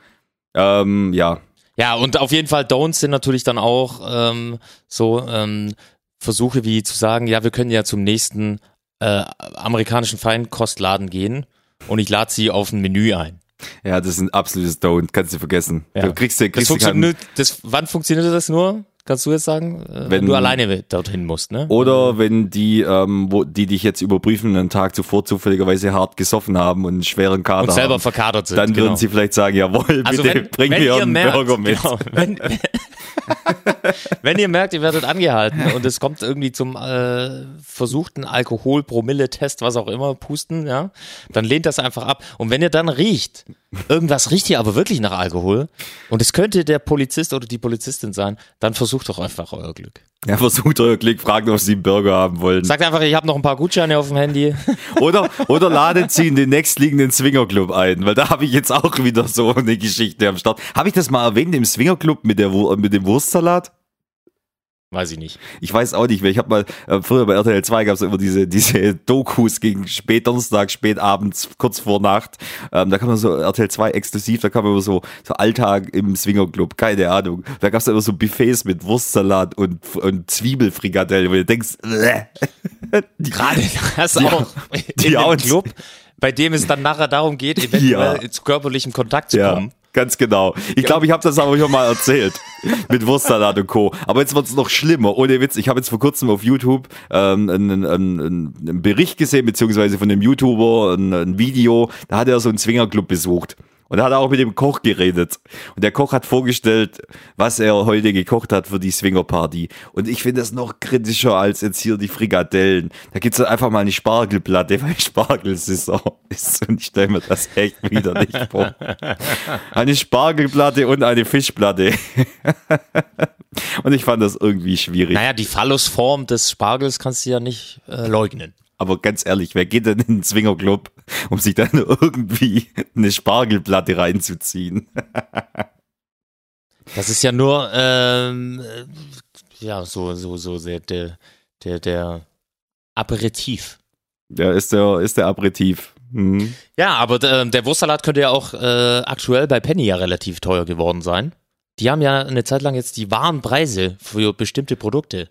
Ähm, ja. Ja, und auf jeden Fall Don'ts sind natürlich dann auch ähm, so ähm, Versuche wie zu sagen, ja, wir können ja zum nächsten äh, amerikanischen Feinkostladen gehen und ich lade sie auf ein Menü ein. Ja, das ist ein absolutes Don't. Kannst du vergessen. Ja. Du kriegst, du Das kriegst keinen, funktioniert, das, wann funktioniert das nur? Kannst du jetzt sagen? Äh, wenn, Wenn- du alleine dorthin musst, ne? Oder wenn die, ähm, wo, die dich jetzt überprüfen, einen Tag zuvor zufälligerweise hart gesoffen haben und einen schweren Kater und selber haben, verkadert sind. dann genau. würden sie vielleicht sagen, jawohl, also bitte wenn, bring wenn mir einen merkt, Burger mit. Genau, wenn, wenn ihr merkt, ihr werdet angehalten und es kommt irgendwie zum äh, versuchten Alkoholpromille-Test, was auch immer, pusten, ja, dann lehnt das einfach ab. Und wenn ihr dann riecht, irgendwas riecht hier aber wirklich nach Alkohol und es könnte der Polizist oder die Polizistin sein, dann versucht doch einfach euer Glück. Ja, versucht euer Glück, fragt, ob sie einen Burger haben wollen. Sagt einfach, ich habe noch ein paar Gutscheine auf dem Handy. Oder, oder ladet sie in den nächstliegenden Swingerclub ein, weil da habe ich jetzt auch wieder so eine Geschichte am Start. Habe ich das mal erwähnt im Swingerclub mit, der, mit dem Wurstsalat? Weiß ich nicht. Ich weiß auch nicht mehr. Ich habe mal, äh, früher bei RTL 2 gab es immer diese, diese Dokus gegen spät Donnerstag, spät abends, kurz vor Nacht. Ähm, da kann man so, RTL 2 exklusiv, da kann man immer so, so Alltag im Swingerclub, keine Ahnung. Da gab es immer so Buffets mit Wurstsalat und, und Zwiebelfrikadelle, wo du denkst, die, Gerade das Die- auch die in dem Club, bei dem es dann nachher darum geht, eventuell Ja. zu körperlichem Kontakt zu Ja, kommen. Ganz genau. Ich glaube, ich habe das aber schon mal erzählt. mit Wurstsalat und Co. Aber jetzt wird's noch schlimmer. Ohne Witz, ich habe jetzt vor kurzem auf YouTube ähm, einen, einen, einen Bericht gesehen, beziehungsweise von einem YouTuber, ein, ein Video. Da hat er so einen Swingerclub besucht. Und da hat er auch mit dem Koch geredet. Und der Koch hat vorgestellt, was er heute gekocht hat für die Swingerparty. Und ich finde das noch kritischer als jetzt hier die Frikadellen. Da gibt's dann einfach mal eine Spargelplatte, weil Spargelsaison ist. Und ich stelle mir das echt wieder nicht vor. Eine Spargelplatte und eine Fischplatte. und ich fand das irgendwie schwierig. Naja, die Phallusform des Spargels kannst du ja nicht äh, leugnen. Aber ganz ehrlich, wer geht denn in den Swingerclub, um sich dann irgendwie eine Spargelplatte reinzuziehen? Das ist ja nur, ähm, äh, ja, so, so, so sehr der, der, der Aperitif. Ja, ist der, ist der Aperitif. Mhm. Ja, aber äh, der Wurstsalat könnte ja auch äh, aktuell bei Penny ja relativ teuer geworden sein. Die haben ja eine Zeit lang jetzt die wahren Preise für bestimmte Produkte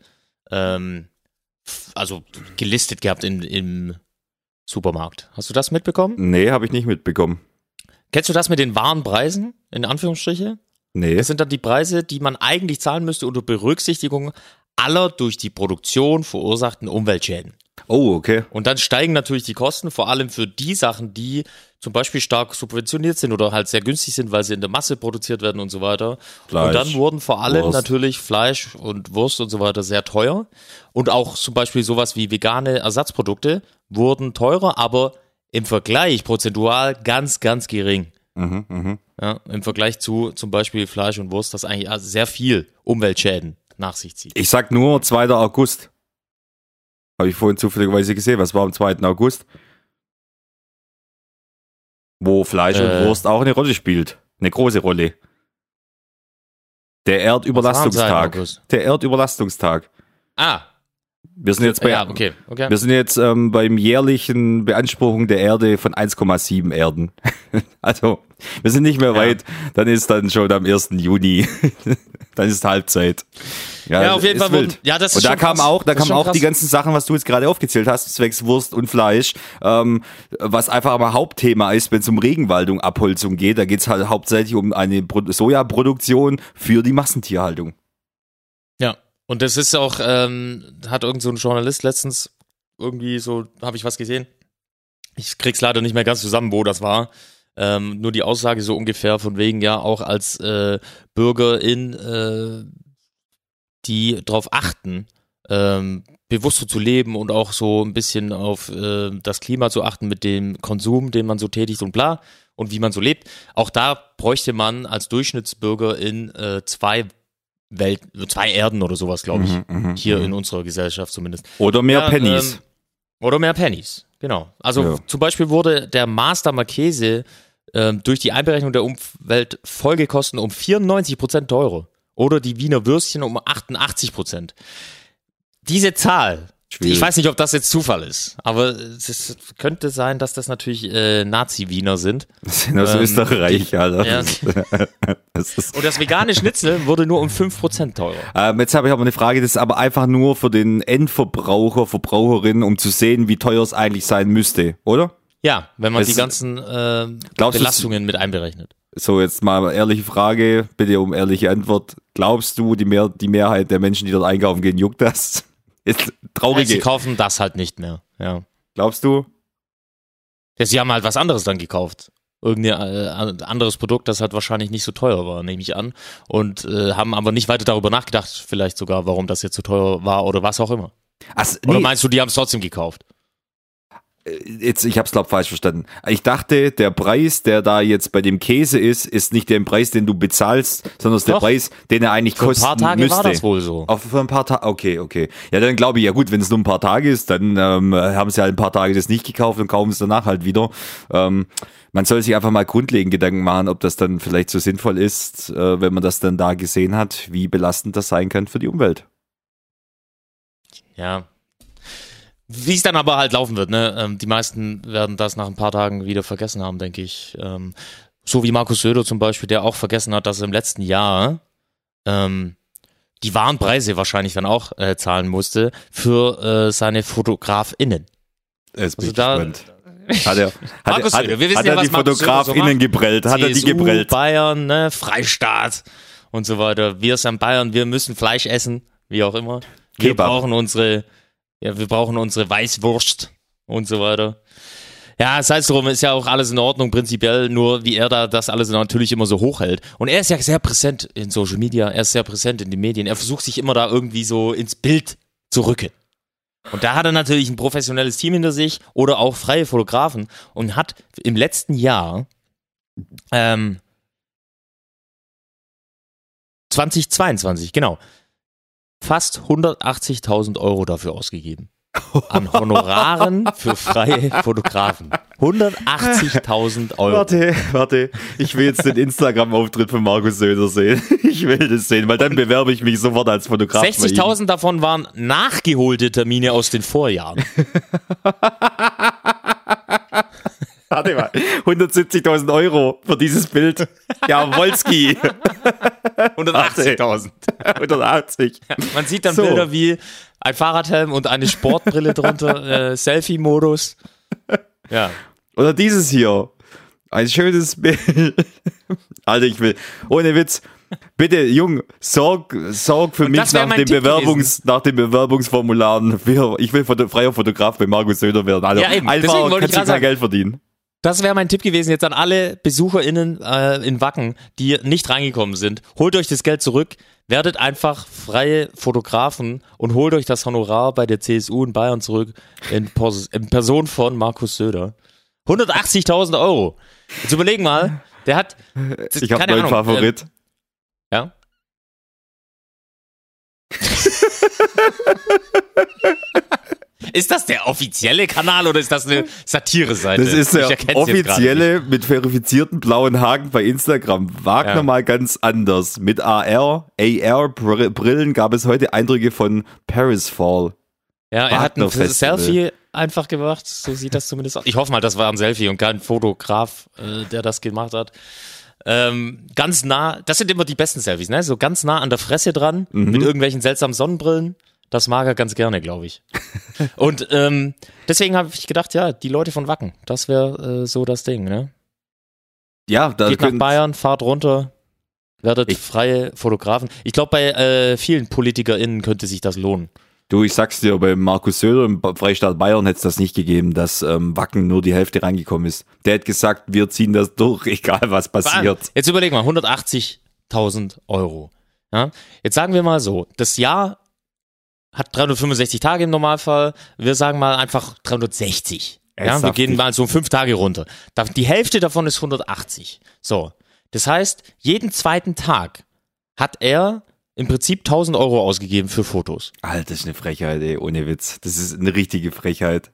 ähm, also gelistet gehabt in, im Supermarkt. Hast du das mitbekommen? Nee, habe ich nicht mitbekommen. Kennst du das mit den wahren Preisen, in Anführungsstriche? Nee. Das sind dann die Preise, die man eigentlich zahlen müsste unter Berücksichtigung aller durch die Produktion verursachten Umweltschäden. Oh, okay. Und dann steigen natürlich die Kosten, vor allem für die Sachen, die zum Beispiel stark subventioniert sind oder halt sehr günstig sind, weil sie in der Masse produziert werden und so weiter. Fleisch, und dann wurden vor allem Wurst. natürlich Fleisch und Wurst und so weiter sehr teuer. Und auch zum Beispiel sowas wie vegane Ersatzprodukte wurden teurer, aber im Vergleich prozentual ganz, ganz gering. Mhm, mhm. Ja, Im Vergleich zu zum Beispiel Fleisch und Wurst, das eigentlich sehr viel Umweltschäden nach sich zieht. Ich sag nur 2. August. Habe ich vorhin zufälligerweise gesehen. Was war am 2. August? Wo Fleisch Äh. und Wurst auch eine Rolle spielt. Eine große Rolle. Der Was war am 2. Erdüberlastungstag. Der Erdüberlastungstag. Ah, Wir sind jetzt bei, ja, okay, okay. wir sind jetzt ähm, beim jährlichen Beanspruchung der Erde von 1,7 Erden. also, wir sind nicht mehr Ja. weit. Dann ist dann schon am 1. Juni. dann ist Halbzeit. Ja, auf jeden Fall wild. ja, das ist Und da kam krass. auch, da kamen auch die ganzen Sachen, was du jetzt gerade aufgezählt hast, zwecks Wurst und Fleisch, ähm, was einfach aber Hauptthema ist, wenn es um Regenwaldung, Abholzung geht. Da geht es halt hauptsächlich um eine Pro Sojaproduktion für die Massentierhaltung. Ja, und das ist auch, ähm, hat irgend so ein Journalist letztens irgendwie so, habe ich was gesehen. Ich krieg's leider nicht mehr ganz zusammen, wo das war. Ähm, nur die Aussage so ungefähr von wegen, ja, auch als äh, Bürgerin, äh, die darauf achten, ähm, bewusster zu leben und auch so ein bisschen auf äh, das Klima zu achten mit dem Konsum, den man so tätigt und bla und wie man so lebt. Auch da bräuchte man als Durchschnittsbürger in äh, zwei Welt, zwei Erden oder sowas, glaube ich. Mhm, mhm, Hier mhm. in unserer Gesellschaft zumindest. Oder mehr Ja, Pennies. ähm, oder mehr Pennies. Genau. Also Ja. zum Beispiel wurde der Master Marchese ähm, durch die Einberechnung der Umweltfolgekosten um 94 Prozent teurer. Oder die Wiener Würstchen um 88 Prozent. Diese Zahl, Schwierig. ich weiß nicht, ob das jetzt Zufall ist, aber es könnte sein, dass das natürlich äh, Nazi-Wiener sind. Das sind aus Ähm, Österreich, Alter. Ja. Das Und das vegane Schnitzel wurde nur um 5 Prozent teurer. ähm, jetzt habe ich aber eine Frage, das ist aber einfach nur für den Endverbraucher, Verbraucherin, um zu sehen, wie teuer es eigentlich sein müsste, oder? Ja, wenn man Es- die ganzen äh, Glaubst du, Belastungen mit einberechnet. So, jetzt mal eine ehrliche Frage, bitte um ehrliche Antwort. Glaubst du, die, Mehr die Mehrheit der Menschen, die dort einkaufen gehen, juckt das? Ist Ja, sie kaufen das halt nicht mehr. Ja. Glaubst du? Ja, sie haben halt was anderes dann gekauft. Irgendein äh, anderes Produkt, das halt wahrscheinlich nicht so teuer war, nehme ich an. Und äh, haben aber nicht weiter darüber nachgedacht, vielleicht sogar, warum das jetzt so teuer war oder was auch immer. Oder nee, meinst du, die haben es trotzdem gekauft? Jetzt, ich habe es glaube falsch verstanden. Ich dachte, der Preis, der da jetzt bei dem Käse ist, ist nicht der Preis, den du bezahlst, sondern ist der Doch. Preis, den er eigentlich Für ein kosten paar Tage müsste. war das wohl so. Auch für ein paar Tage, okay, okay. Ja, dann glaube ich, ja gut, wenn es nur ein paar Tage ist, dann ähm, haben sie halt ein paar Tage das nicht gekauft und kaufen es danach halt wieder. Ähm, man soll sich einfach mal grundlegend Gedanken machen, ob das dann vielleicht so sinnvoll ist, äh, wenn man das dann da gesehen hat, wie belastend das sein kann für die Umwelt. Ja. Wie es dann aber halt laufen wird, ne? Ähm, die meisten werden das nach ein paar Tagen wieder vergessen haben, denke ich. Ähm, so wie Markus Söder zum Beispiel, der auch vergessen hat, dass er im letzten Jahr ähm, die wahren Preise wahrscheinlich dann auch äh, zahlen musste für äh, seine FotografInnen. Jetzt bin Also ich da- gespannt. Hat er, hat, Markus er- hat, Söder, wir wissen hat ja, er was die so FotografInnen macht. gebrellt? Hat er die CSU, gebrellt? Bayern, ne, Freistaat und so weiter. Wir sind Bayern, wir müssen Fleisch essen, wie auch immer. Wir Kebab. brauchen unsere, ja, wir brauchen unsere Weißwurst und so weiter. Ja, sei es drum, ist ja auch alles in Ordnung, prinzipiell, nur wie er da das alles natürlich immer so hochhält. Und er ist ja sehr präsent in Social Media, er ist sehr präsent in den Medien, er versucht sich immer da irgendwie so ins Bild zu rücken. Und da hat er natürlich ein professionelles Team hinter sich oder auch freie Fotografen und hat im letzten Jahr ähm, 2022, genau, fast 180.000 Euro dafür ausgegeben. An Honoraren für freie Fotografen. 180.000 Euro. Warte, warte. Ich will jetzt den Instagram-Auftritt von Markus Söder sehen. Ich will das sehen, weil dann bewerbe ich mich sofort als Fotograf. bei ihm. 60.000 davon waren nachgeholte Termine aus den Vorjahren. Warte mal. 170.000 Euro für dieses Bild. Ja, Wolski. 180.000. 180. Man sieht dann So. Bilder wie ein Fahrradhelm und eine Sportbrille drunter, äh, Selfie-Modus. Ja. Oder dieses hier. Ein schönes Bild. Alter, ich will. Ohne Witz. Bitte, Jung, sorg, sorg für Und mich nach den, Tipp Bewerbungs, nach den Bewerbungsformularen. Ich will freier Fotograf bei Markus Söder werden. Also Ja, eben. einfach Deswegen kannst du kein sagen. Geld verdienen. Das wäre mein Tipp gewesen jetzt an alle BesucherInnen äh, in Wacken, die nicht reingekommen sind. Holt euch das Geld zurück, werdet einfach freie Fotografen und holt euch das Honorar bei der CSU in Bayern zurück in, Pos in Person von Markus Söder. 180.000 Euro. Jetzt überlegen mal, der hat. Ich habe neuen Ahnung, Favorit. Ja. Ist das der offizielle Kanal oder ist das eine Satire-Seite? Das ist der offizielle mit verifizierten blauen Haken bei Instagram. Wagner Ja. mal ganz anders. Mit AR, AR-Brillen gab es heute Eindrücke von Paris Fall. Ja, er hat ein. Selfie einfach gemacht. So sieht das zumindest aus. Ich hoffe mal, das war ein Selfie und kein Fotograf, äh, der das gemacht hat. Ähm, ganz nah, das sind immer die besten Selfies, ne? So ganz nah an der Fresse dran, Mhm. mit irgendwelchen seltsamen Sonnenbrillen. Das mag er ganz gerne, glaube ich. und ähm, deswegen habe ich gedacht, ja, die Leute von Wacken, das wäre äh, so das Ding, ne? Ja, da Geht nach Bayern, fahrt runter, werdet Ich- freie Fotografen. Ich glaube, bei äh, vielen PolitikerInnen könnte sich das lohnen. Du, ich sag's dir, bei Markus Söder im Freistaat Bayern hätte es das nicht gegeben, dass ähm, Wacken nur die Hälfte reingekommen ist. Der hat gesagt, wir ziehen das durch, egal was passiert. Jetzt überleg mal, 180.000 Euro. Ja? Jetzt sagen wir mal so, das Jahr hat 365 Tage im Normalfall. Wir sagen mal einfach 360. Ja, wir gehen mal so um fünf Tage runter. Die Hälfte davon ist 180. So. Das heißt, jeden zweiten Tag hat er im Prinzip 1000 Euro ausgegeben für Fotos. Alter, das ist eine Frechheit, ey, ohne Witz. Das ist eine richtige Frechheit.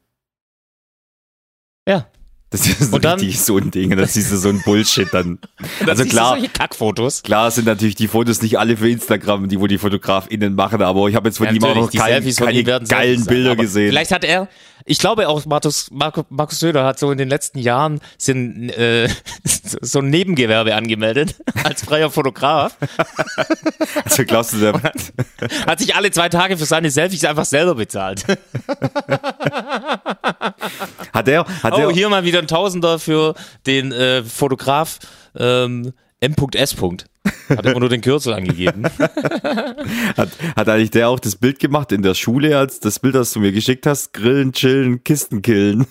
Ja. Das ist so Und dann- richtig so ein Ding. Das ist so ein Bullshit dann. Also klar, Kackfotos. klar sind natürlich die Fotos nicht alle für Instagram, die wo die FotografInnen machen, aber ich habe jetzt von Ja, ihm auch noch die kein, keine geilen Selfies Bilder gesehen. Vielleicht hat er, ich glaube auch Markus, Markus Söder hat so in den letzten Jahren sind, äh, so ein Nebengewerbe angemeldet als freier Fotograf. Also glaubst du, der, Hat sich alle zwei Tage für seine Selfies einfach selber bezahlt. hat er, hat Oh, er, hier mal wieder ein Tausender für den äh, Fotograf ähm, M.S. Hat immer nur den Kürzel angegeben. hat, hat eigentlich der auch das Bild gemacht in der Schule, als das Bild, das du mir geschickt hast? Grillen, chillen, Kisten killen.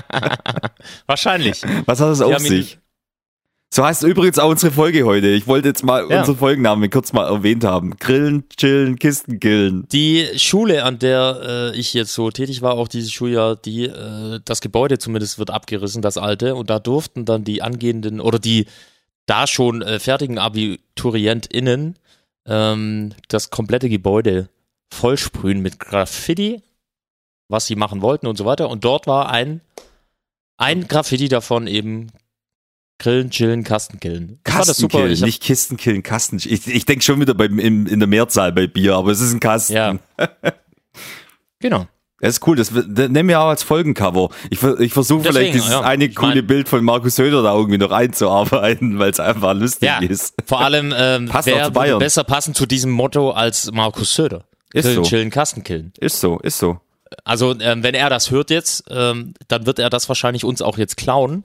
Wahrscheinlich. Was hat das auf sich? So heißt übrigens auch unsere Folge heute. Ich wollte jetzt mal Ja. unseren Folgennamen kurz mal erwähnt haben. Grillen, chillen, Kisten killen. Die Schule, an der äh, ich jetzt so tätig war, auch dieses Schuljahr, die äh, das Gebäude zumindest wird abgerissen, das alte, und da durften dann die angehenden oder die da schon äh, fertigen AbiturientInnen ähm, das komplette Gebäude vollsprühen mit Graffiti, was sie machen wollten und so weiter. Und dort war ein ein Graffiti davon eben Grillen, Chillen, Kasten killen. Kasten killen, Ich nicht Kisten killen, Kasten. Ich, ich denke schon wieder beim, im, in der Mehrzahl bei Bier, aber es ist ein Kasten. ja. genau. Das ist cool, das, das nehmen wir auch als Folgencover. Ich, ich versuche vielleicht dieses ja. eine Ich coole mein- Bild von Markus Söder da irgendwie noch einzuarbeiten, weil es einfach lustig Ja, ist. vor allem, ähm, Passt wer würde besser passen zu diesem Motto als Markus Söder? Ist Grillen, so. chillen, Kasten killen. Ist so, ist so. Also, ähm, wenn er das hört jetzt, ähm, dann wird er das wahrscheinlich uns auch jetzt klauen.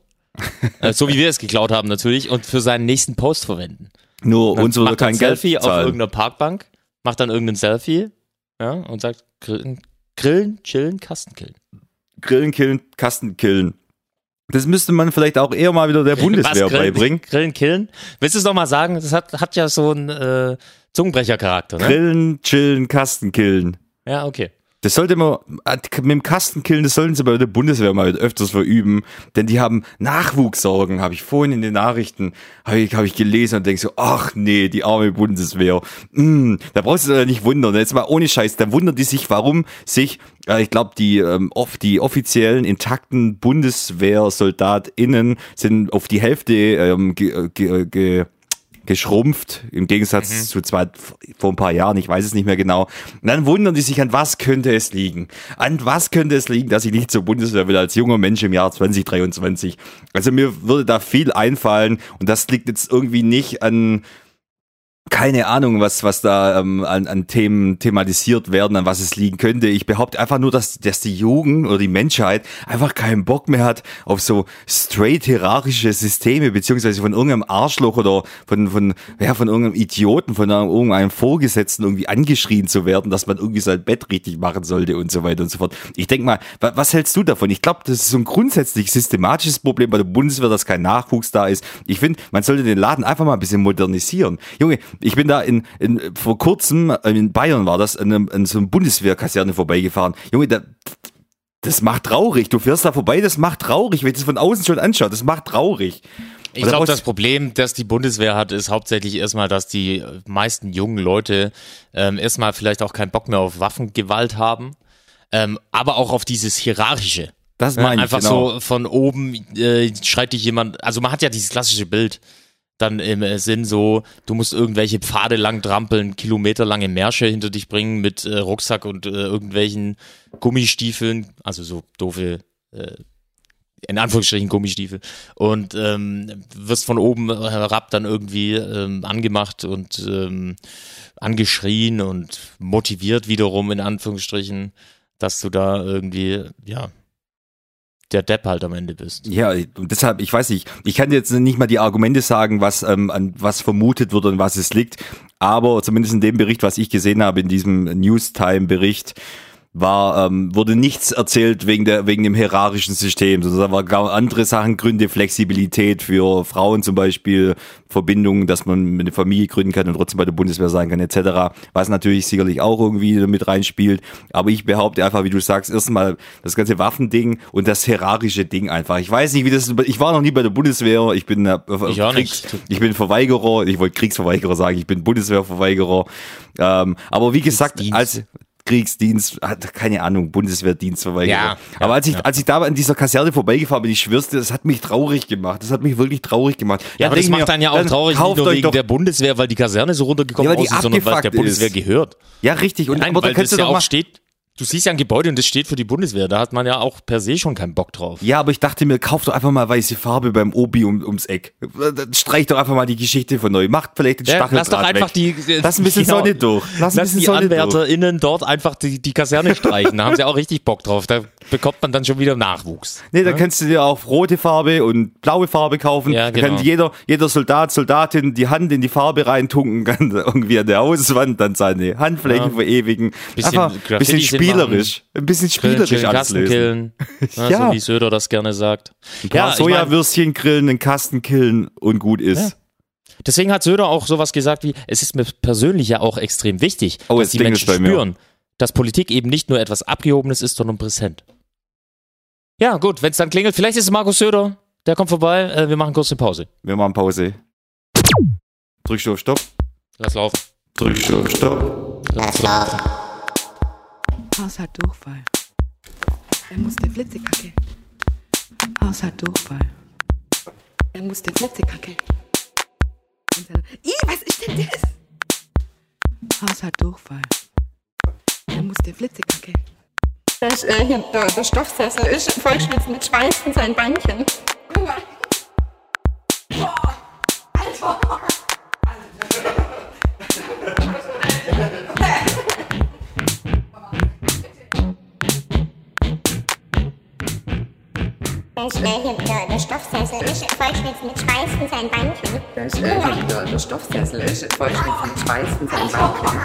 Äh, so wie wir es geklaut haben natürlich und für seinen nächsten Post verwenden. Nur uns würde kein ein Geld Selfie auf zahlen. irgendeiner Parkbank, macht dann irgendein Selfie ja, und sagt grillen, grillen chillen, Kasten killen. Grillen killen, Kasten killen. Das müsste man vielleicht auch eher mal wieder der Bundeswehr Was, grillen, beibringen. Grillen, killen. Willst du es nochmal sagen? Das hat, hat ja so einen äh, Zungenbrechercharakter, ne? Grillen, chillen, Kasten killen. Ja, okay. Das sollte man mit dem Kastenkillen, das sollten sie bei der Bundeswehr mal öfters verüben, denn die haben Nachwuchssorgen, habe ich vorhin in den Nachrichten, habe ich, hab ich gelesen und denke so, ach nee, die arme Bundeswehr. Mm, da brauchst du dich nicht wundern. Jetzt mal ohne Scheiß, da wundern die sich, warum sich, äh, ich glaube, die, ähm, oft die offiziellen intakten BundeswehrsoldatInnen sind auf die Hälfte ähm, ge, ge, ge, geschrumpft, im Gegensatz zu zwei, vor ein paar Jahren, ich weiß es nicht mehr genau. Und dann wundern die sich, an was könnte es liegen? An was könnte es liegen, dass ich nicht zur Bundeswehr will als junger Mensch im Jahr 2023? Also mir würde da viel einfallen und das liegt jetzt irgendwie nicht an, keine Ahnung, was, was da ähm, an, an Themen thematisiert werden, an was es liegen könnte. Ich behaupte einfach nur, dass, dass die Jugend oder die Menschheit einfach keinen Bock mehr hat auf so straight hierarchische Systeme, beziehungsweise von irgendeinem Arschloch oder von, von, ja, von irgendeinem Idioten, von einem, irgendeinem Vorgesetzten irgendwie angeschrien zu werden, dass man irgendwie sein Bett richtig machen sollte und so weiter und so fort. Ich denke mal, wa, was hältst du davon? Ich glaube, das ist so ein grundsätzlich systematisches Problem bei der Bundeswehr, dass kein Nachwuchs da ist. Ich finde, man sollte den Laden einfach mal ein bisschen modernisieren. Junge, ich bin da in, in vor kurzem, äh, in Bayern war das, an, einem, an so einem Bundeswehrkaserne vorbeigefahren. Junge, da, das macht traurig. Du fährst da vorbei, das macht traurig, wenn ich das von außen schon anschaue. Das macht traurig. Ich glaube, das Problem, das die Bundeswehr hat, ist hauptsächlich erstmal, dass die meisten jungen Leute ähm, erstmal vielleicht auch keinen Bock mehr auf Waffengewalt haben, ähm, aber auch auf dieses Hierarchische. Das Ne? meine ich, Einfach genau. so von oben äh, schreit dich jemand, also man hat ja dieses klassische Bild dann im äh, Sinn so, du musst irgendwelche Pfade lang trampeln, kilometerlange Märsche hinter dich bringen mit äh, Rucksack und äh, irgendwelchen Gummistiefeln, also so doofe äh, in Anführungsstrichen Gummistiefel. Und ähm, wirst von oben herab dann irgendwie ähm, angemacht und ähm, angeschrien und motiviert wiederum in Anführungsstrichen, dass du da irgendwie, ja, der Depp halt am Ende bist. Ja, und deshalb, ich weiß nicht, ich kann jetzt nicht mal die Argumente sagen, was, ähm, an was vermutet wird und was es liegt, aber zumindest in dem Bericht, was ich gesehen habe, in diesem Newstime-Bericht, war, ähm, wurde nichts erzählt wegen der, wegen dem hierarchischen System, sondern da war gar andere Sachen, Gründe, Flexibilität für Frauen zum Beispiel, Verbindungen, dass man eine Familie gründen kann und trotzdem bei der Bundeswehr sein kann, etc., was natürlich sicherlich auch irgendwie mit reinspielt, aber ich behaupte einfach, wie du sagst, erstmal das ganze Waffending und das hierarchische Ding einfach. Ich weiß nicht, wie das, ich war noch nie bei der Bundeswehr, ich bin, äh, Ich Kriegs- ich bin Verweigerer, ich wollte Kriegsverweigerer sagen, ich bin Bundeswehrverweigerer, ähm, aber wie gesagt, als Kriegsdienst, hat, keine Ahnung, Bundeswehrdienstverweigerer. Ja, Aber als ich, ja. als ich da an dieser Kaserne vorbeigefahren bin, ich schwör's dir, das hat mich traurig gemacht. Das hat mich wirklich traurig gemacht. Ja, aber das macht mir, dann ja auch traurig, nicht nur wegen doch, der Bundeswehr, weil die Kaserne so runtergekommen Ja, aussieht, sondern weil der Bundeswehr ist. gehört. Ja, richtig. Und, Nein, aber da weil das du ja auch steht, du siehst ja ein Gebäude und das steht für die Bundeswehr, da hat man ja auch per se schon keinen Bock drauf. Ja, aber ich dachte mir, kauf doch einfach mal weiße Farbe beim Obi um, ums Eck. Streich doch einfach mal die Geschichte von neu. Macht vielleicht den Ja, Stacheldraht lass doch einfach weg. die, Lass ein bisschen genau, Sonne durch. Lass ein Lass bisschen die Sonne durch. AnwärterInnen dort einfach die, die Kaserne streichen. Da haben sie auch richtig Bock drauf. Da bekommt man dann schon wieder Nachwuchs. Nee, da kannst du dir auch rote Farbe und blaue Farbe kaufen. Ja, Da genau. kann jeder, jeder Soldat, Soldatin die Hand in die Farbe reintunken, kann irgendwie an der Hauswand dann seine Handflächen Ja. verewigen. Bisschen Einfach ein bisschen Graffitis spielerisch. Ein bisschen spielerisch chillen, alles Kasten killen. Ja, Ja. So wie Söder das gerne sagt. Ein paar ich mein, Sojawürstchen grillen, einen Kasten killen und gut ist. Ja. deswegen hat Söder auch sowas gesagt wie, es ist mir persönlich ja auch extrem wichtig, Oh, dass die klingelt's Menschen spüren, dass Politik eben nicht nur etwas Abgehobenes ist, sondern präsent. Ja, gut, wenn es dann klingelt, vielleicht ist es Markus Söder, der kommt vorbei, äh, wir machen kurz eine Pause. Wir machen Pause. Drückst du auf Stopp? Lass laufen. Drückst du auf Stopp? Lass laufen. Haus hat Durchfall. Er muss der Flitzekacke. Haus hat Durchfall. Er muss der Flitzekacke. Ih, was ist denn das? Haus hat Durchfall. Er muss der Flitzekacke. Das, äh, hier, der, der Stoffsessel ist vollschwitzt mit Schweiß in seinen Beinchen. Das, äh, hier, der, der Stoffsessel ist vollschwitzt mit Schweiß in seinen Beinchen. Das, äh, der, der Stoffsessel ist vollschwitzt mit Schweiß in seinen Beinchen.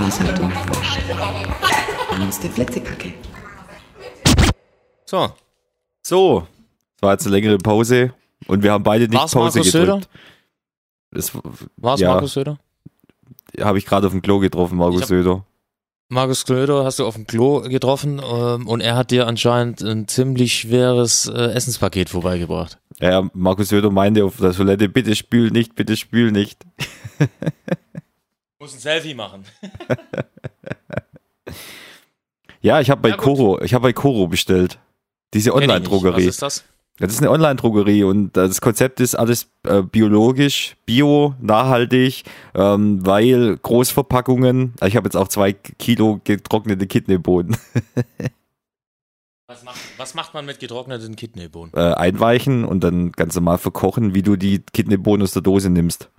Haus hat Durchfall. Er muss der Flitzekacke. So, So. Es war jetzt eine längere Pause und wir haben beide nicht War's Pause Markus gedrückt. Das war es Ja. Markus Söder? habe ich gerade auf dem Klo getroffen, Markus hab- Söder. Markus Klöder hast du auf dem Klo getroffen ähm, und er hat dir anscheinend ein ziemlich schweres äh, Essenspaket vorbeigebracht. Ja, Markus Söder meinte auf der Toilette, bitte spül nicht, bitte spül nicht. Muss ein Selfie machen. Ja, ich habe bei Ja. Koro, ich habe bei Koro bestellt. Diese Was Online-Drogerie. ist das? Das ist eine Online-Drogerie und das Konzept ist alles äh, biologisch, bio, nachhaltig, ähm, weil Großverpackungen, ich habe jetzt auch zwei Kilo getrocknete Kidneybohnen Was macht, was macht man mit getrockneten Kidneybohnen? äh, einweichen und dann ganz normal verkochen, wie du die Kidneybohnen aus der Dose nimmst.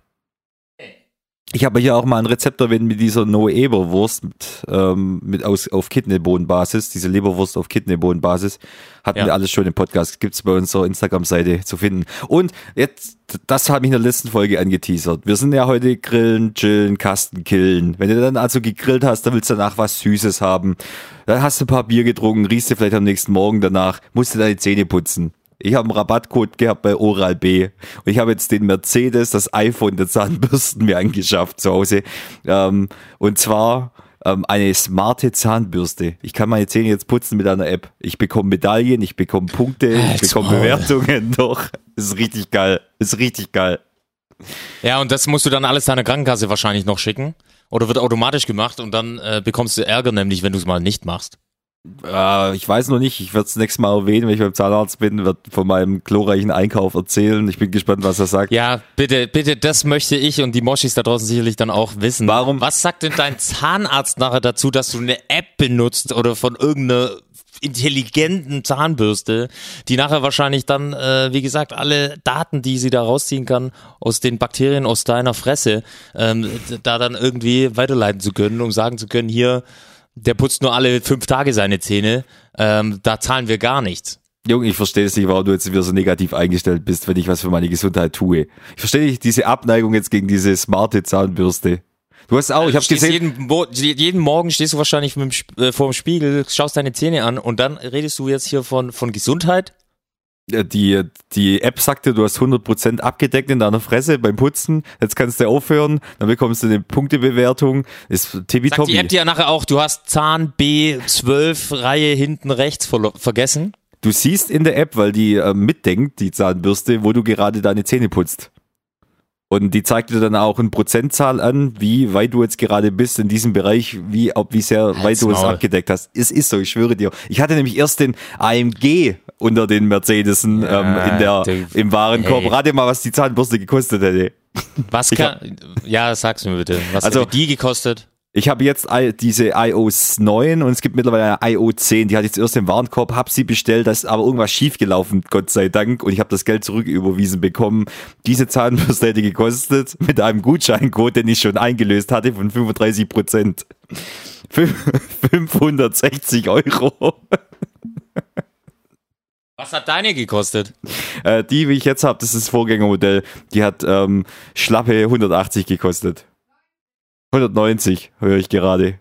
Ich habe hier auch mal ein Rezept erwähnt mit dieser No-Eber-Wurst mit, ähm, mit aus, auf Kidneybohnenbasis, diese Leberwurst auf Kidneybohnenbasis. Hatten Ja. wir alles schon im Podcast, gibt's bei unserer Instagram-Seite zu finden. Und jetzt, das habe ich in der letzten Folge angeteasert. Wir sind ja heute grillen, chillen, Kasten killen. Wenn du dann also gegrillt hast, dann willst du danach was Süßes haben. Dann hast du ein paar Bier getrunken, riechst du vielleicht am nächsten Morgen danach, musst du deine Zähne putzen. Ich habe einen Rabattcode gehabt bei Oral B und ich habe jetzt den Mercedes, das iPhone der Zahnbürsten mir angeschafft zu Hause. Ähm, und zwar ähm, eine smarte Zahnbürste. Ich kann meine Zähne jetzt putzen mit einer App. Ich bekomme Medaillen, ich bekomme Punkte, ich bekomme. Bewertungen. Doch, ist richtig geil. Ist richtig geil. Ja, und das musst du dann alles deiner Krankenkasse wahrscheinlich noch schicken. Oder wird automatisch gemacht und dann äh, bekommst du Ärger, nämlich wenn du es mal nicht machst. Äh, ich weiß noch nicht, ich werde es nächstes Mal erwähnen, wenn ich beim Zahnarzt bin, wird von meinem glorreichen Einkauf erzählen. Ich bin gespannt, was er sagt. Ja, bitte, bitte, das möchte ich und die Moschis da draußen sicherlich dann auch wissen. Warum? Was sagt denn dein Zahnarzt nachher dazu, dass du eine App benutzt oder von irgendeiner intelligenten Zahnbürste, die nachher wahrscheinlich dann, äh, wie gesagt, alle Daten, die sie da rausziehen kann, aus den Bakterien aus deiner Fresse, ähm, da dann irgendwie weiterleiten zu können, um sagen zu können, hier, der putzt nur alle fünf Tage seine Zähne, ähm, da zahlen wir gar nichts. Junge, ich verstehe es nicht, warum du jetzt wieder so negativ eingestellt bist, wenn ich was für meine Gesundheit tue. Ich verstehe nicht diese Abneigung jetzt gegen diese smarte Zahnbürste. Du hast auch, ich habe Stehst gesehen, jeden, Mo jeden Morgen stehst du wahrscheinlich mit dem, äh, vor dem Spiegel, schaust deine Zähne an und dann redest du jetzt hier von, von Gesundheit. Äh, die, die App sagte, du hast 100% abgedeckt in deiner Fresse beim Putzen. Jetzt kannst du aufhören, dann bekommst du eine Punktebewertung. Ist tippitoppi. die App dir nachher auch, du hast Zahn B12 Reihe hinten rechts vergessen. Du siehst in der App, weil die äh, mitdenkt, die Zahnbürste, wo du gerade deine Zähne putzt. Und die zeigt dir dann auch eine Prozentzahl an, wie weit du jetzt gerade bist in diesem Bereich, wie, ob, wie sehr weit du es abgedeckt hast. Es ist so, ich schwöre dir. Ich hatte nämlich erst den AMG unter den Mercedesen ähm, in der, der- im Warenkorb. Hey. Rate mal, was die Zahnbürste gekostet hätte. Was kann, ja, sag's mir bitte. Was Also- hat die gekostet? Ich habe jetzt diese iOS 9 und es gibt mittlerweile eine iO 10. Die hatte ich zuerst im Warenkorb, habe sie bestellt, da ist aber irgendwas schiefgelaufen, Gott sei Dank. Und ich habe das Geld zurücküberwiesen bekommen. Diese Zahnbürste hätte gekostet mit einem Gutscheincode, den ich schon eingelöst hatte, von 35 Prozent. 560 Euro. Was hat deine gekostet? Äh, die, wie ich jetzt habe, das ist das Vorgängermodell, die hat ähm, schlappe 180 gekostet. 190 höre ich gerade.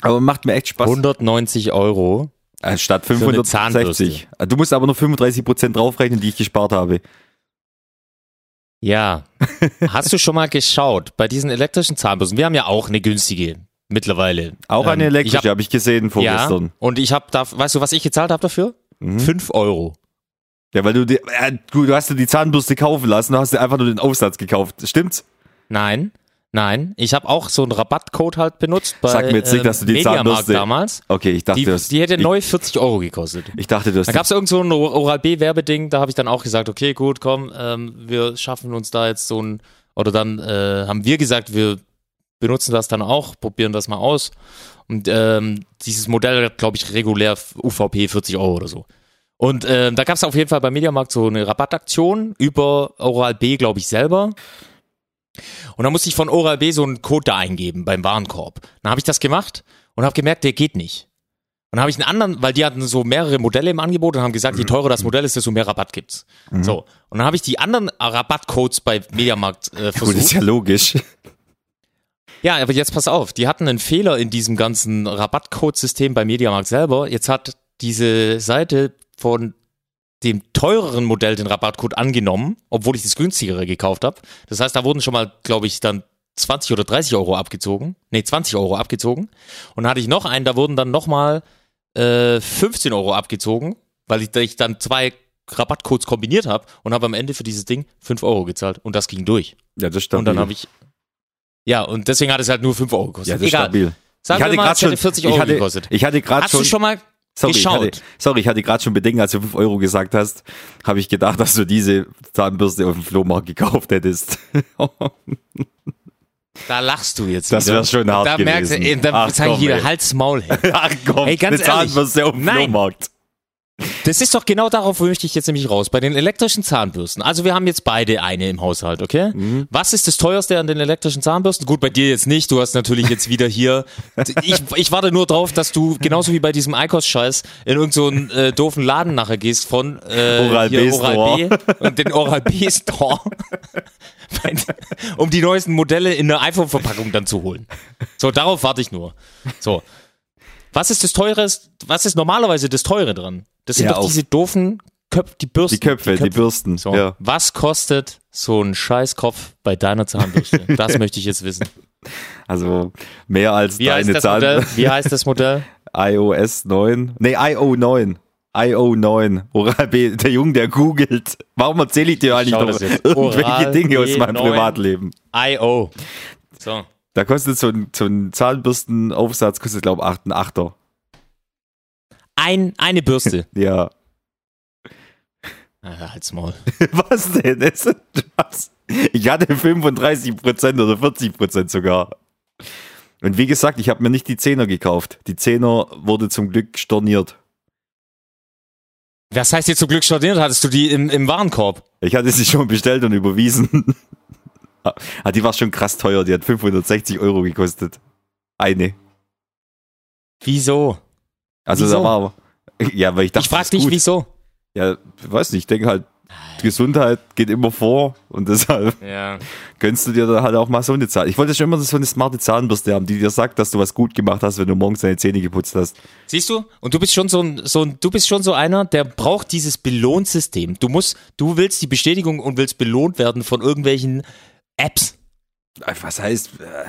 Aber macht mir echt Spaß. 190 Euro. Anstatt eine 560. Du musst aber nur 35% draufrechnen, die ich gespart habe. Ja. Hast du schon mal geschaut bei diesen elektrischen Zahnbürsten? Wir haben ja auch eine günstige mittlerweile. Auch eine Ähm, elektrische ich hab- habe ich gesehen Ja, vorgestern. und ich habe da, weißt du, was ich gezahlt habe dafür? Mhm. 5 Euro. Ja, weil du, die, äh, du, du hast dir die Zahnbürste kaufen lassen, du hast dir einfach nur den Aufsatz gekauft. Stimmt's? Nein, nein. Ich habe auch so einen Rabattcode halt benutzt bei Sag mir jetzt nicht, ähm, dass du die Mediamarkt Zahnbürste. damals. Okay, ich dachte, Die, du hast, die hätte ich, neu 40 Euro gekostet. ich dachte, du hast Da gab es irgend so ein Oral-B-Werbeding, da habe ich dann auch gesagt, okay, gut, komm, ähm, wir schaffen uns da jetzt so ein, oder dann äh, haben wir gesagt, wir benutzen das dann auch, probieren das mal aus. Und ähm, dieses Modell hat, glaube ich, regulär UVP 40 Euro oder so. Und ähm, da gab es auf jeden Fall beim Mediamarkt so eine Rabattaktion über Oral-B, glaube ich, selber. Und dann musste ich von Oral-B so einen Code da eingeben beim Warenkorb. Dann habe ich das gemacht und habe gemerkt, der geht nicht. Und dann habe ich einen anderen, weil die hatten so mehrere Modelle im Angebot und haben gesagt, je teurer das Modell ist, desto mehr Rabatt gibt's. So. Und dann habe ich die anderen Rabattcodes bei Mediamarkt äh, versucht. ist ja logisch. Ja, aber jetzt pass auf, die hatten einen Fehler in diesem ganzen Rabattcodesystem bei Mediamarkt selber. Jetzt hat diese Seite von dem teureren Modell den Rabattcode angenommen, obwohl ich das günstigere gekauft habe. Das heißt, da wurden schon mal, glaube ich, dann 20 oder 30 Euro abgezogen. Nee, 20 Euro abgezogen. Und dann hatte ich noch einen, da wurden dann nochmal äh, 15 Euro abgezogen, weil ich, ich dann zwei Rabattcodes kombiniert habe und habe am Ende für dieses Ding 5 Euro gezahlt. Und das ging durch. Ja, das stabil. Und dann habe ich. Ja, und deswegen hat es halt nur 5 Euro gekostet. ja, das ist Egal. stabil. Sagen ich hatte gerade schon, hätte 40 ich Euro hatte, gekostet. ich hatte gerade Hast schon, du schon mal sorry, ich geschaut? hatte, sorry, ich hatte gerade schon Bedenken, als du 5 Euro gesagt hast, habe ich gedacht, dass du diese Zahnbürste auf dem Flohmarkt gekauft hättest. Da lachst du jetzt Das wieder. wär schon hart Da merkst du, gewesen. ey, da Ach, sag ich komm, wieder, ey. Hals Maul. Hey. Ach komm, Ey, ganz eine Zahnbürste auf dem. Flohmarkt. Das ist doch genau darauf möchte ich jetzt nämlich raus. Bei den elektrischen Zahnbürsten. Also wir haben jetzt beide eine im Haushalt, okay? Mhm. Was ist das teuerste an den elektrischen Zahnbürsten? Gut, bei dir jetzt nicht. Du hast natürlich jetzt wieder hier. Ich, ich warte nur drauf, dass du genauso wie bei diesem Eikos-Scheiß in irgendeinen so äh, doofen Laden nachher gehst von äh, Oral-B hier Store. Oral-B und den Oral-B Store. um die neuesten Modelle in einer iPhone-Verpackung dann zu holen. So, darauf warte ich nur. So. Was ist das Teures, was ist normalerweise das Teure dran? Das sind Ja, doch diese doofen Köpfe, die Bürsten. Die Köpfe, die Bürsten. So. Ja. Was kostet so ein Scheißkopf bei deiner Zahnbürste? das möchte ich jetzt wissen. Also mehr als Wie deine das Zahn. Modell? Wie heißt das Modell? iOS 9. Nee, IO 9. IO 9. Oral B, der Junge, der googelt. Warum erzähle ich dir eigentlich noch irgendwelche Dinge aus meinem B9. Privatleben? I.O. So. Da kostet so ein, so ein Zahnbürstenaufsatz, kostet glaube ich 8 ein Achter. Ein, eine Bürste. Ja. Ah, halt's Maul. Was denn? Das ist was? Ich hatte 35% oder 40% sogar. Und wie gesagt, ich habe mir nicht die Zehner gekauft. Die Zehner wurde zum Glück storniert. Was heißt dir zum Glück storniert? Hattest du die im, im Warenkorb? Ich hatte sie schon bestellt und überwiesen. Ah, die war schon krass teuer. Die hat 560 Euro gekostet. Eine. Wieso? Also Wieso? da war ja, weil ich dachte, ich frag dich, gut. wieso? Ja, weiß nicht. Ich denke halt, Gesundheit geht immer vor und deshalb Ja. gönnst du dir dann halt auch mal so eine Zahn. Ich wollte schon immer so eine smarte Zahnbürste haben, die dir sagt, dass du was gut gemacht hast, wenn du morgens deine Zähne geputzt hast. Siehst du? Und du bist schon so ein, so ein, du bist schon so einer, der braucht dieses Belohnsystem. Du musst, du willst die Bestätigung und willst belohnt werden von irgendwelchen Apps. Was heißt? äh,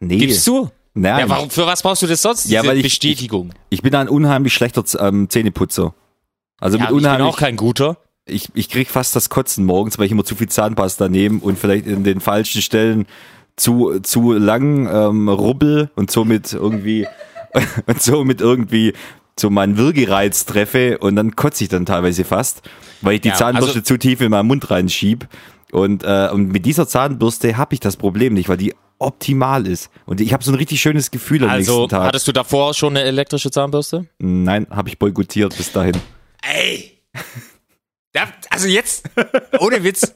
Nee. Gibst du? Nein. Ja, warum, für was brauchst du das sonst? Ja, weil ich- Bestätigung. Ich bin ein unheimlich schlechter ähm, Zähneputzer. Also Ja, mit ich bin unheimlich. auch kein guter. ich, ich krieg fast das Kotzen morgens, weil ich immer zu viel Zahnpasta nehme und vielleicht in den falschen Stellen zu, zu lang ähm, rubbel und somit irgendwie und somit irgendwie so meinen Würgereiz treffe und dann kotze ich dann teilweise fast, weil ich die Ja, Zahnbürste also- zu tief in meinen Mund reinschieb. Und, äh, und mit dieser Zahnbürste habe ich das Problem nicht, weil die optimal ist. Und ich habe so ein richtig schönes Gefühl am Also, nächsten Tag. hattest du davor schon eine elektrische Zahnbürste? Nein, habe ich boykottiert bis dahin. Ey! Also jetzt, ohne Witz.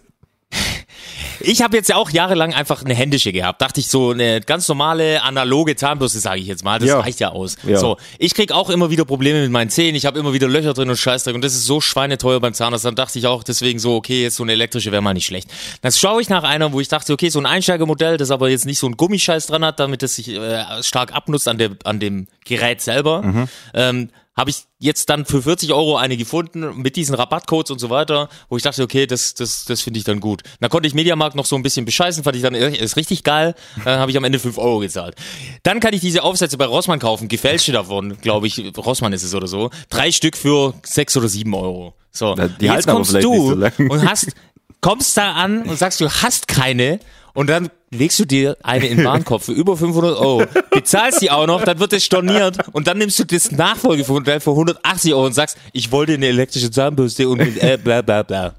Ich habe jetzt ja auch jahrelang einfach eine händische gehabt. Dachte ich so, eine ganz normale analoge Zahnbürste, sage ich jetzt mal. Das Ja. reicht ja aus. Ja. So, ich krieg auch immer wieder Probleme mit meinen Zähnen. Ich habe immer wieder Löcher drin und Scheißdreck. Und das ist so schweineteuer beim Zahnarzt. Dann dachte ich auch deswegen so, okay, jetzt so eine elektrische wäre mal nicht schlecht. Dann schaue ich nach einer, wo ich dachte, okay, so ein Einsteigermodell, das aber jetzt nicht so ein Gummischeiß dran hat, damit es sich äh, stark abnutzt an, der, an dem Gerät selber. Mhm. Ähm, habe ich jetzt dann für 40 Euro eine gefunden mit diesen Rabattcodes und so weiter, wo ich dachte, okay, das, das, das finde ich dann gut. Dann konnte ich Mediamarkt noch so ein bisschen bescheißen, fand ich dann ist richtig geil. Dann habe ich am Ende 5 Euro gezahlt. Dann kann ich diese Aufsätze bei Rossmann kaufen, gefälschte davon, glaube ich, Rossmann ist es oder so. Drei Stück für 6 oder 7 Euro. So, Ja, die jetzt kommst du so und hast, kommst da an und sagst, du hast keine und dann legst du dir eine in den Warenkorb für über 500 Euro, bezahlst die auch noch, dann wird es storniert und dann nimmst du das Nachfolgemodell für 180 Euro und sagst, ich wollte eine elektrische Zahnbürste und äh, bla bla bla.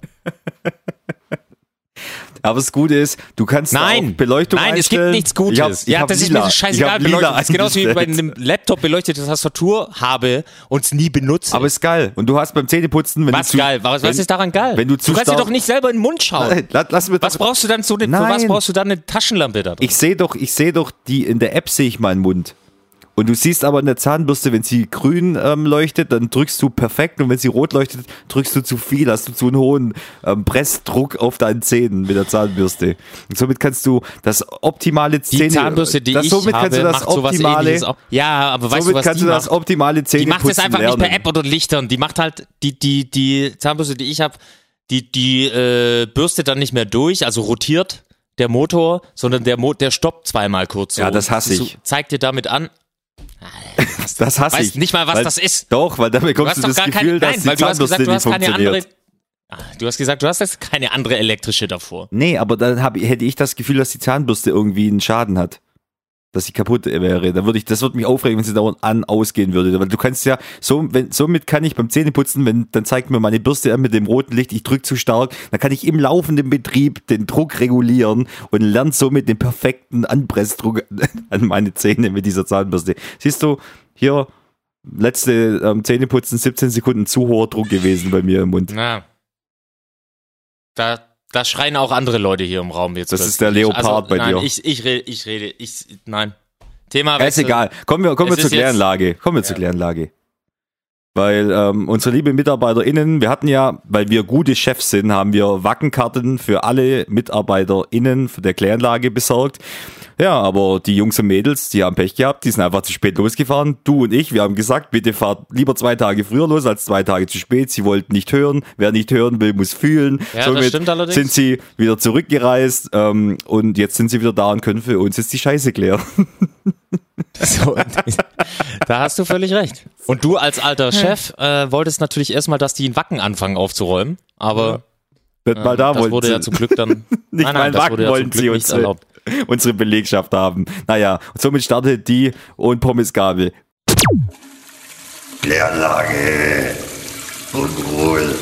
Aber das Gute ist, du kannst Nein, auch Beleuchtung nein, es gibt nichts Gutes. Ich hab, ich ja, das ist lila. mir so Ich scheißegal. beleuchtet. Das ist genauso wie bei einem Laptop beleuchtete Tastatur habe und es nie benutze. Aber ist geil. Und du hast beim Zähneputzen, wenn was du zu, geil? Was, wenn, was ist daran geil? Wenn du zu du kannst dir doch nicht selber in den Mund schauen. Nein, lass, lass mir Was brauchst du dann so eine, was brauchst du dann eine Taschenlampe da drin? Ich sehe doch, ich sehe doch die in der App sehe ich meinen Mund. Und du siehst aber in der Zahnbürste, wenn sie grün ähm, leuchtet, dann drückst du perfekt und wenn sie rot leuchtet, drückst du zu viel, hast du zu einen hohen ähm, Pressdruck auf deinen Zähnen mit der Zahnbürste. Und somit kannst du das optimale Die Zähne, Zahnbürste, die das, ich somit habe, kannst du das macht sowas optimale. Ja, aber weißt somit du, was kannst die du das macht? optimale Die Zähneputzen macht es einfach lernen. nicht per App oder Lichtern. Die macht halt die die die Zahnbürste, die ich habe, die die äh, bürstet dann nicht mehr durch, also rotiert der Motor, sondern der Mo der stoppt zweimal kurz. So. Ja, das hasse ich. zeigt dir damit an. Das hasse Weißt ich. nicht mal, was weil, das ist. Doch, weil damit Du hast du, doch das gar Gefühl, keine, dass nein, die weil du hast Zahnbürste gesagt, du nicht hast keine funktioniert. andere. Ah, Du hast gesagt, du hast jetzt keine andere elektrische davor. Nee, aber dann hab, hätte ich das Gefühl, dass die Zahnbürste irgendwie einen Schaden hat. Dass sie kaputt wäre. Da würde ich, das würde mich aufregen, wenn sie dauernd an, ausgehen würde. Weil du kannst ja, so, wenn, somit kann ich beim Zähneputzen, wenn, dann zeigt mir meine Bürste an mit dem roten Licht, ich drücke zu stark, dann kann ich im laufenden Betrieb den Druck regulieren und lerne somit den perfekten Anpressdruck an meine Zähne mit dieser Zahnbürste. Siehst du, hier, letzte ähm, Zähneputzen, 17 Sekunden zu hoher Druck gewesen bei mir im Mund. Na. Da, da schreien auch andere Leute hier im Raum jetzt. Das plötzlich. ist der Leopard also, bei nein, dir. Ich, ich rede, ich rede, ich, nein. Thema Ja, ist egal. Kommen wir, kommen wir zur Kläranlage. Kommen wir zur Kläranlage. Weil ähm, unsere liebe MitarbeiterInnen, wir hatten ja, weil wir gute Chefs sind, haben wir Wackenkarten für alle MitarbeiterInnen für der Kläranlage besorgt. Ja, aber die Jungs und Mädels, die haben Pech gehabt, die sind einfach zu spät losgefahren. Du und ich, wir haben gesagt, bitte fahrt lieber zwei Tage früher los als zwei Tage zu spät. Sie wollten nicht hören. Wer nicht hören will, muss fühlen. Ja, das stimmt allerdings. sind sie wieder zurückgereist ähm, und jetzt sind sie wieder da und können für uns jetzt die Scheiße klären. So, da hast du völlig recht. Und du als alter Chef äh, wolltest natürlich erstmal, dass die in Wacken anfangen aufzuräumen, aber Nicht mal da das wurde sie. ja zum Glück dann Nicht nein, mal nein, in das Wacken wurde ja zum wollten Glück sie nicht uns, erlaubt. unsere Belegschaft haben. Naja, und somit startet die und Pommesgabel. Kläranlage. Unruhe.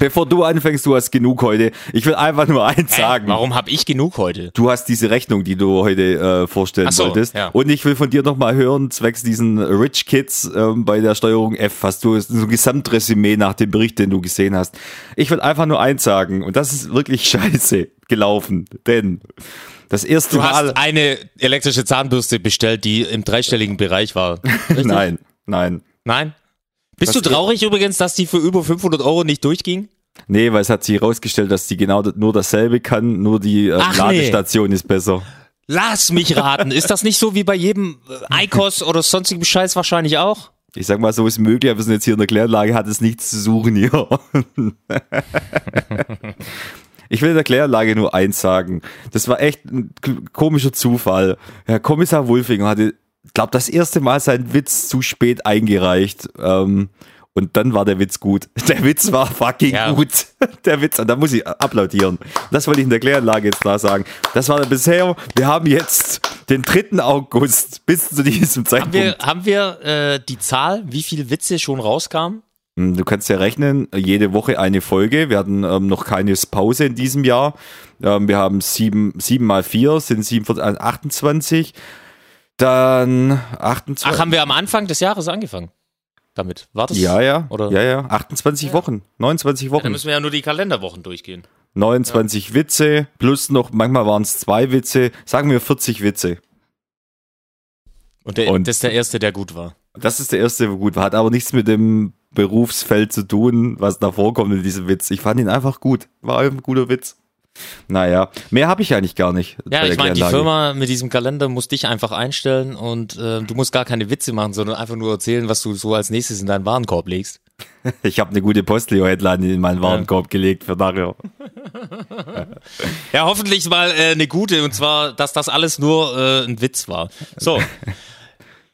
Bevor du anfängst, du hast genug heute. Ich will einfach nur eins Hä? sagen. Warum habe ich genug heute? Du hast diese Rechnung, die du heute äh, vorstellen so, wolltest. ja. Und ich will von dir nochmal hören, zwecks diesen Rich Kids ähm, bei der Steuerung F, hast du so ein Gesamtresümee nach dem Bericht, den du gesehen hast. Ich will einfach nur eins sagen, und das ist wirklich scheiße gelaufen, denn das erste Du Mal. hast eine elektrische Zahnbürste bestellt, die im dreistelligen Bereich war. Nein, nein. Nein? Bist du traurig übrigens, dass die für über 500 Euro nicht durchging? Nee, weil es hat sich herausgestellt, dass die genau nur dasselbe kann, nur die äh, Ach, nee. Ladestation ist besser. Lass mich raten. Ist das nicht so wie bei jedem äh, ICOS oder sonstigem Scheiß wahrscheinlich auch? Ich sag mal, so ist möglich, aber wir sind jetzt hier in der Kläranlage, hat es nichts zu suchen hier. Ich will der Kläranlage nur eins sagen. Das war echt ein komischer Zufall. Herr Kommissar Wulfinger hatte, glaube das erste Mal seinen Witz zu spät eingereicht. Ähm, und dann war der Witz gut. Der Witz war fucking Ja. gut. Der Witz, und da muss ich applaudieren. Das wollte ich in der Kläranlage jetzt da sagen. Das war bisher, wir haben jetzt den 3. August bis zu diesem Haben Zeitpunkt. wir, haben wir äh, die Zahl, wie viele Witze schon rauskamen? Hm, Du kannst ja rechnen, jede Woche eine Folge. Wir hatten ähm, noch keine Pause in diesem Jahr. Ähm, wir haben sieben, sieben mal vier, sind 47, äh, 28. Dann 28. Ach, haben wir am Anfang des Jahres angefangen? Damit. War das? ja, ja. Oder? Ja, ja. 28 Wochen. 29 Ja, Dann Wochen. müssen wir ja nur die Kalenderwochen durchgehen. 29 Witze plus noch, manchmal waren es zwei Witze. Sagen wir 40 Witze. Und, der, Und- das ist der erste, der gut war. Das ist der erste, wo gut war. Hat aber nichts mit dem Berufsfeld zu tun, was da vorkommt in diesem Witz. Ich fand ihn einfach gut. War ein guter Witz. Naja, mehr habe ich eigentlich gar nicht. Ja, ich meine, die. Firma mit diesem Kalender muss dich einfach einstellen und äh, du musst gar keine Witze machen, sondern einfach nur erzählen, was du so als nächstes in deinen Warenkorb legst. Ich habe eine gute Postleo-Headline in meinen Warenkorb gelegt für nachher. Ja, hoffentlich mal äh, eine gute und zwar, dass das alles nur äh, ein Witz war. So.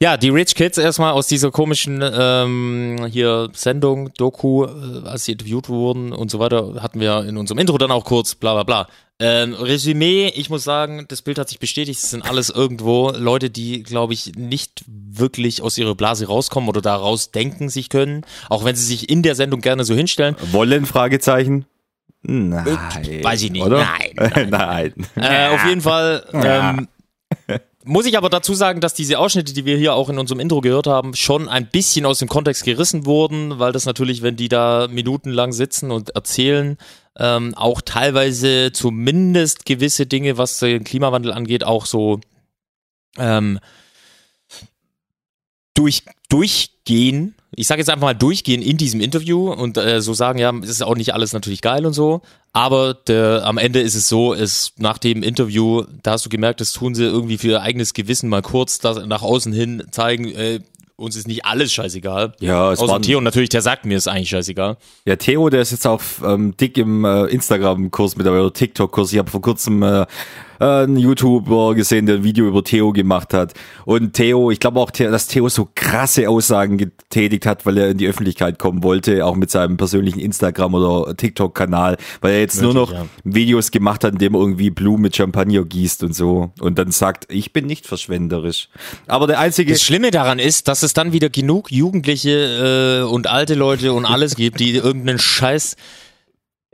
Ja, die Rich Kids erstmal aus dieser komischen ähm, hier Sendung, Doku, äh, als sie interviewt wurden und so weiter, hatten wir in unserem Intro dann auch kurz, bla bla bla. Ähm, Resümee, ich muss sagen, das Bild hat sich bestätigt, es sind alles irgendwo Leute, die, glaube ich, nicht wirklich aus ihrer Blase rauskommen oder daraus denken sich können, auch wenn sie sich in der Sendung gerne so hinstellen. Wollen? Fragezeichen? Nein. Äh, Weiß ich nicht. Oder? Nein, Nein. Äh, auf jeden Fall ähm, muss ich aber dazu sagen, dass diese Ausschnitte, die wir hier auch in unserem Intro gehört haben, schon ein bisschen aus dem Kontext gerissen wurden, weil das natürlich, wenn die da minutenlang sitzen und erzählen, ähm, auch teilweise zumindest gewisse Dinge, was den Klimawandel angeht, auch so ähm, durch, durchgehen. Ich sage jetzt einfach mal durchgehen in diesem Interview und äh, so sagen, ja, es ist auch nicht alles natürlich geil und so. Aber der, am Ende ist es so, es nach dem Interview, da hast du gemerkt, das tun sie irgendwie für ihr eigenes Gewissen mal kurz das nach außen hin zeigen, äh, uns ist nicht alles scheißegal. Ja, es Außer Theo natürlich, der sagt mir, ist eigentlich scheißegal. Ja, Theo, der ist jetzt auch ähm, dick im äh, Instagram-Kurs mit oder TikTok-Kurs. Ich habe vor kurzem äh, einen YouTuber gesehen, der ein Video über Theo gemacht hat. Und Theo, ich glaube auch, dass Theo so krasse Aussagen getätigt hat, weil er in die Öffentlichkeit kommen wollte, auch mit seinem persönlichen Instagram- oder TikTok-Kanal, weil er jetzt nur noch Möglich, Videos gemacht hat, in dem er irgendwie Blumen mit Champagner gießt und so. Und dann sagt, ich bin nicht verschwenderisch. Aber der einzige... Das Schlimme daran ist, dass es dann wieder genug Jugendliche äh, und alte Leute und alles gibt, die irgendeinen Scheiß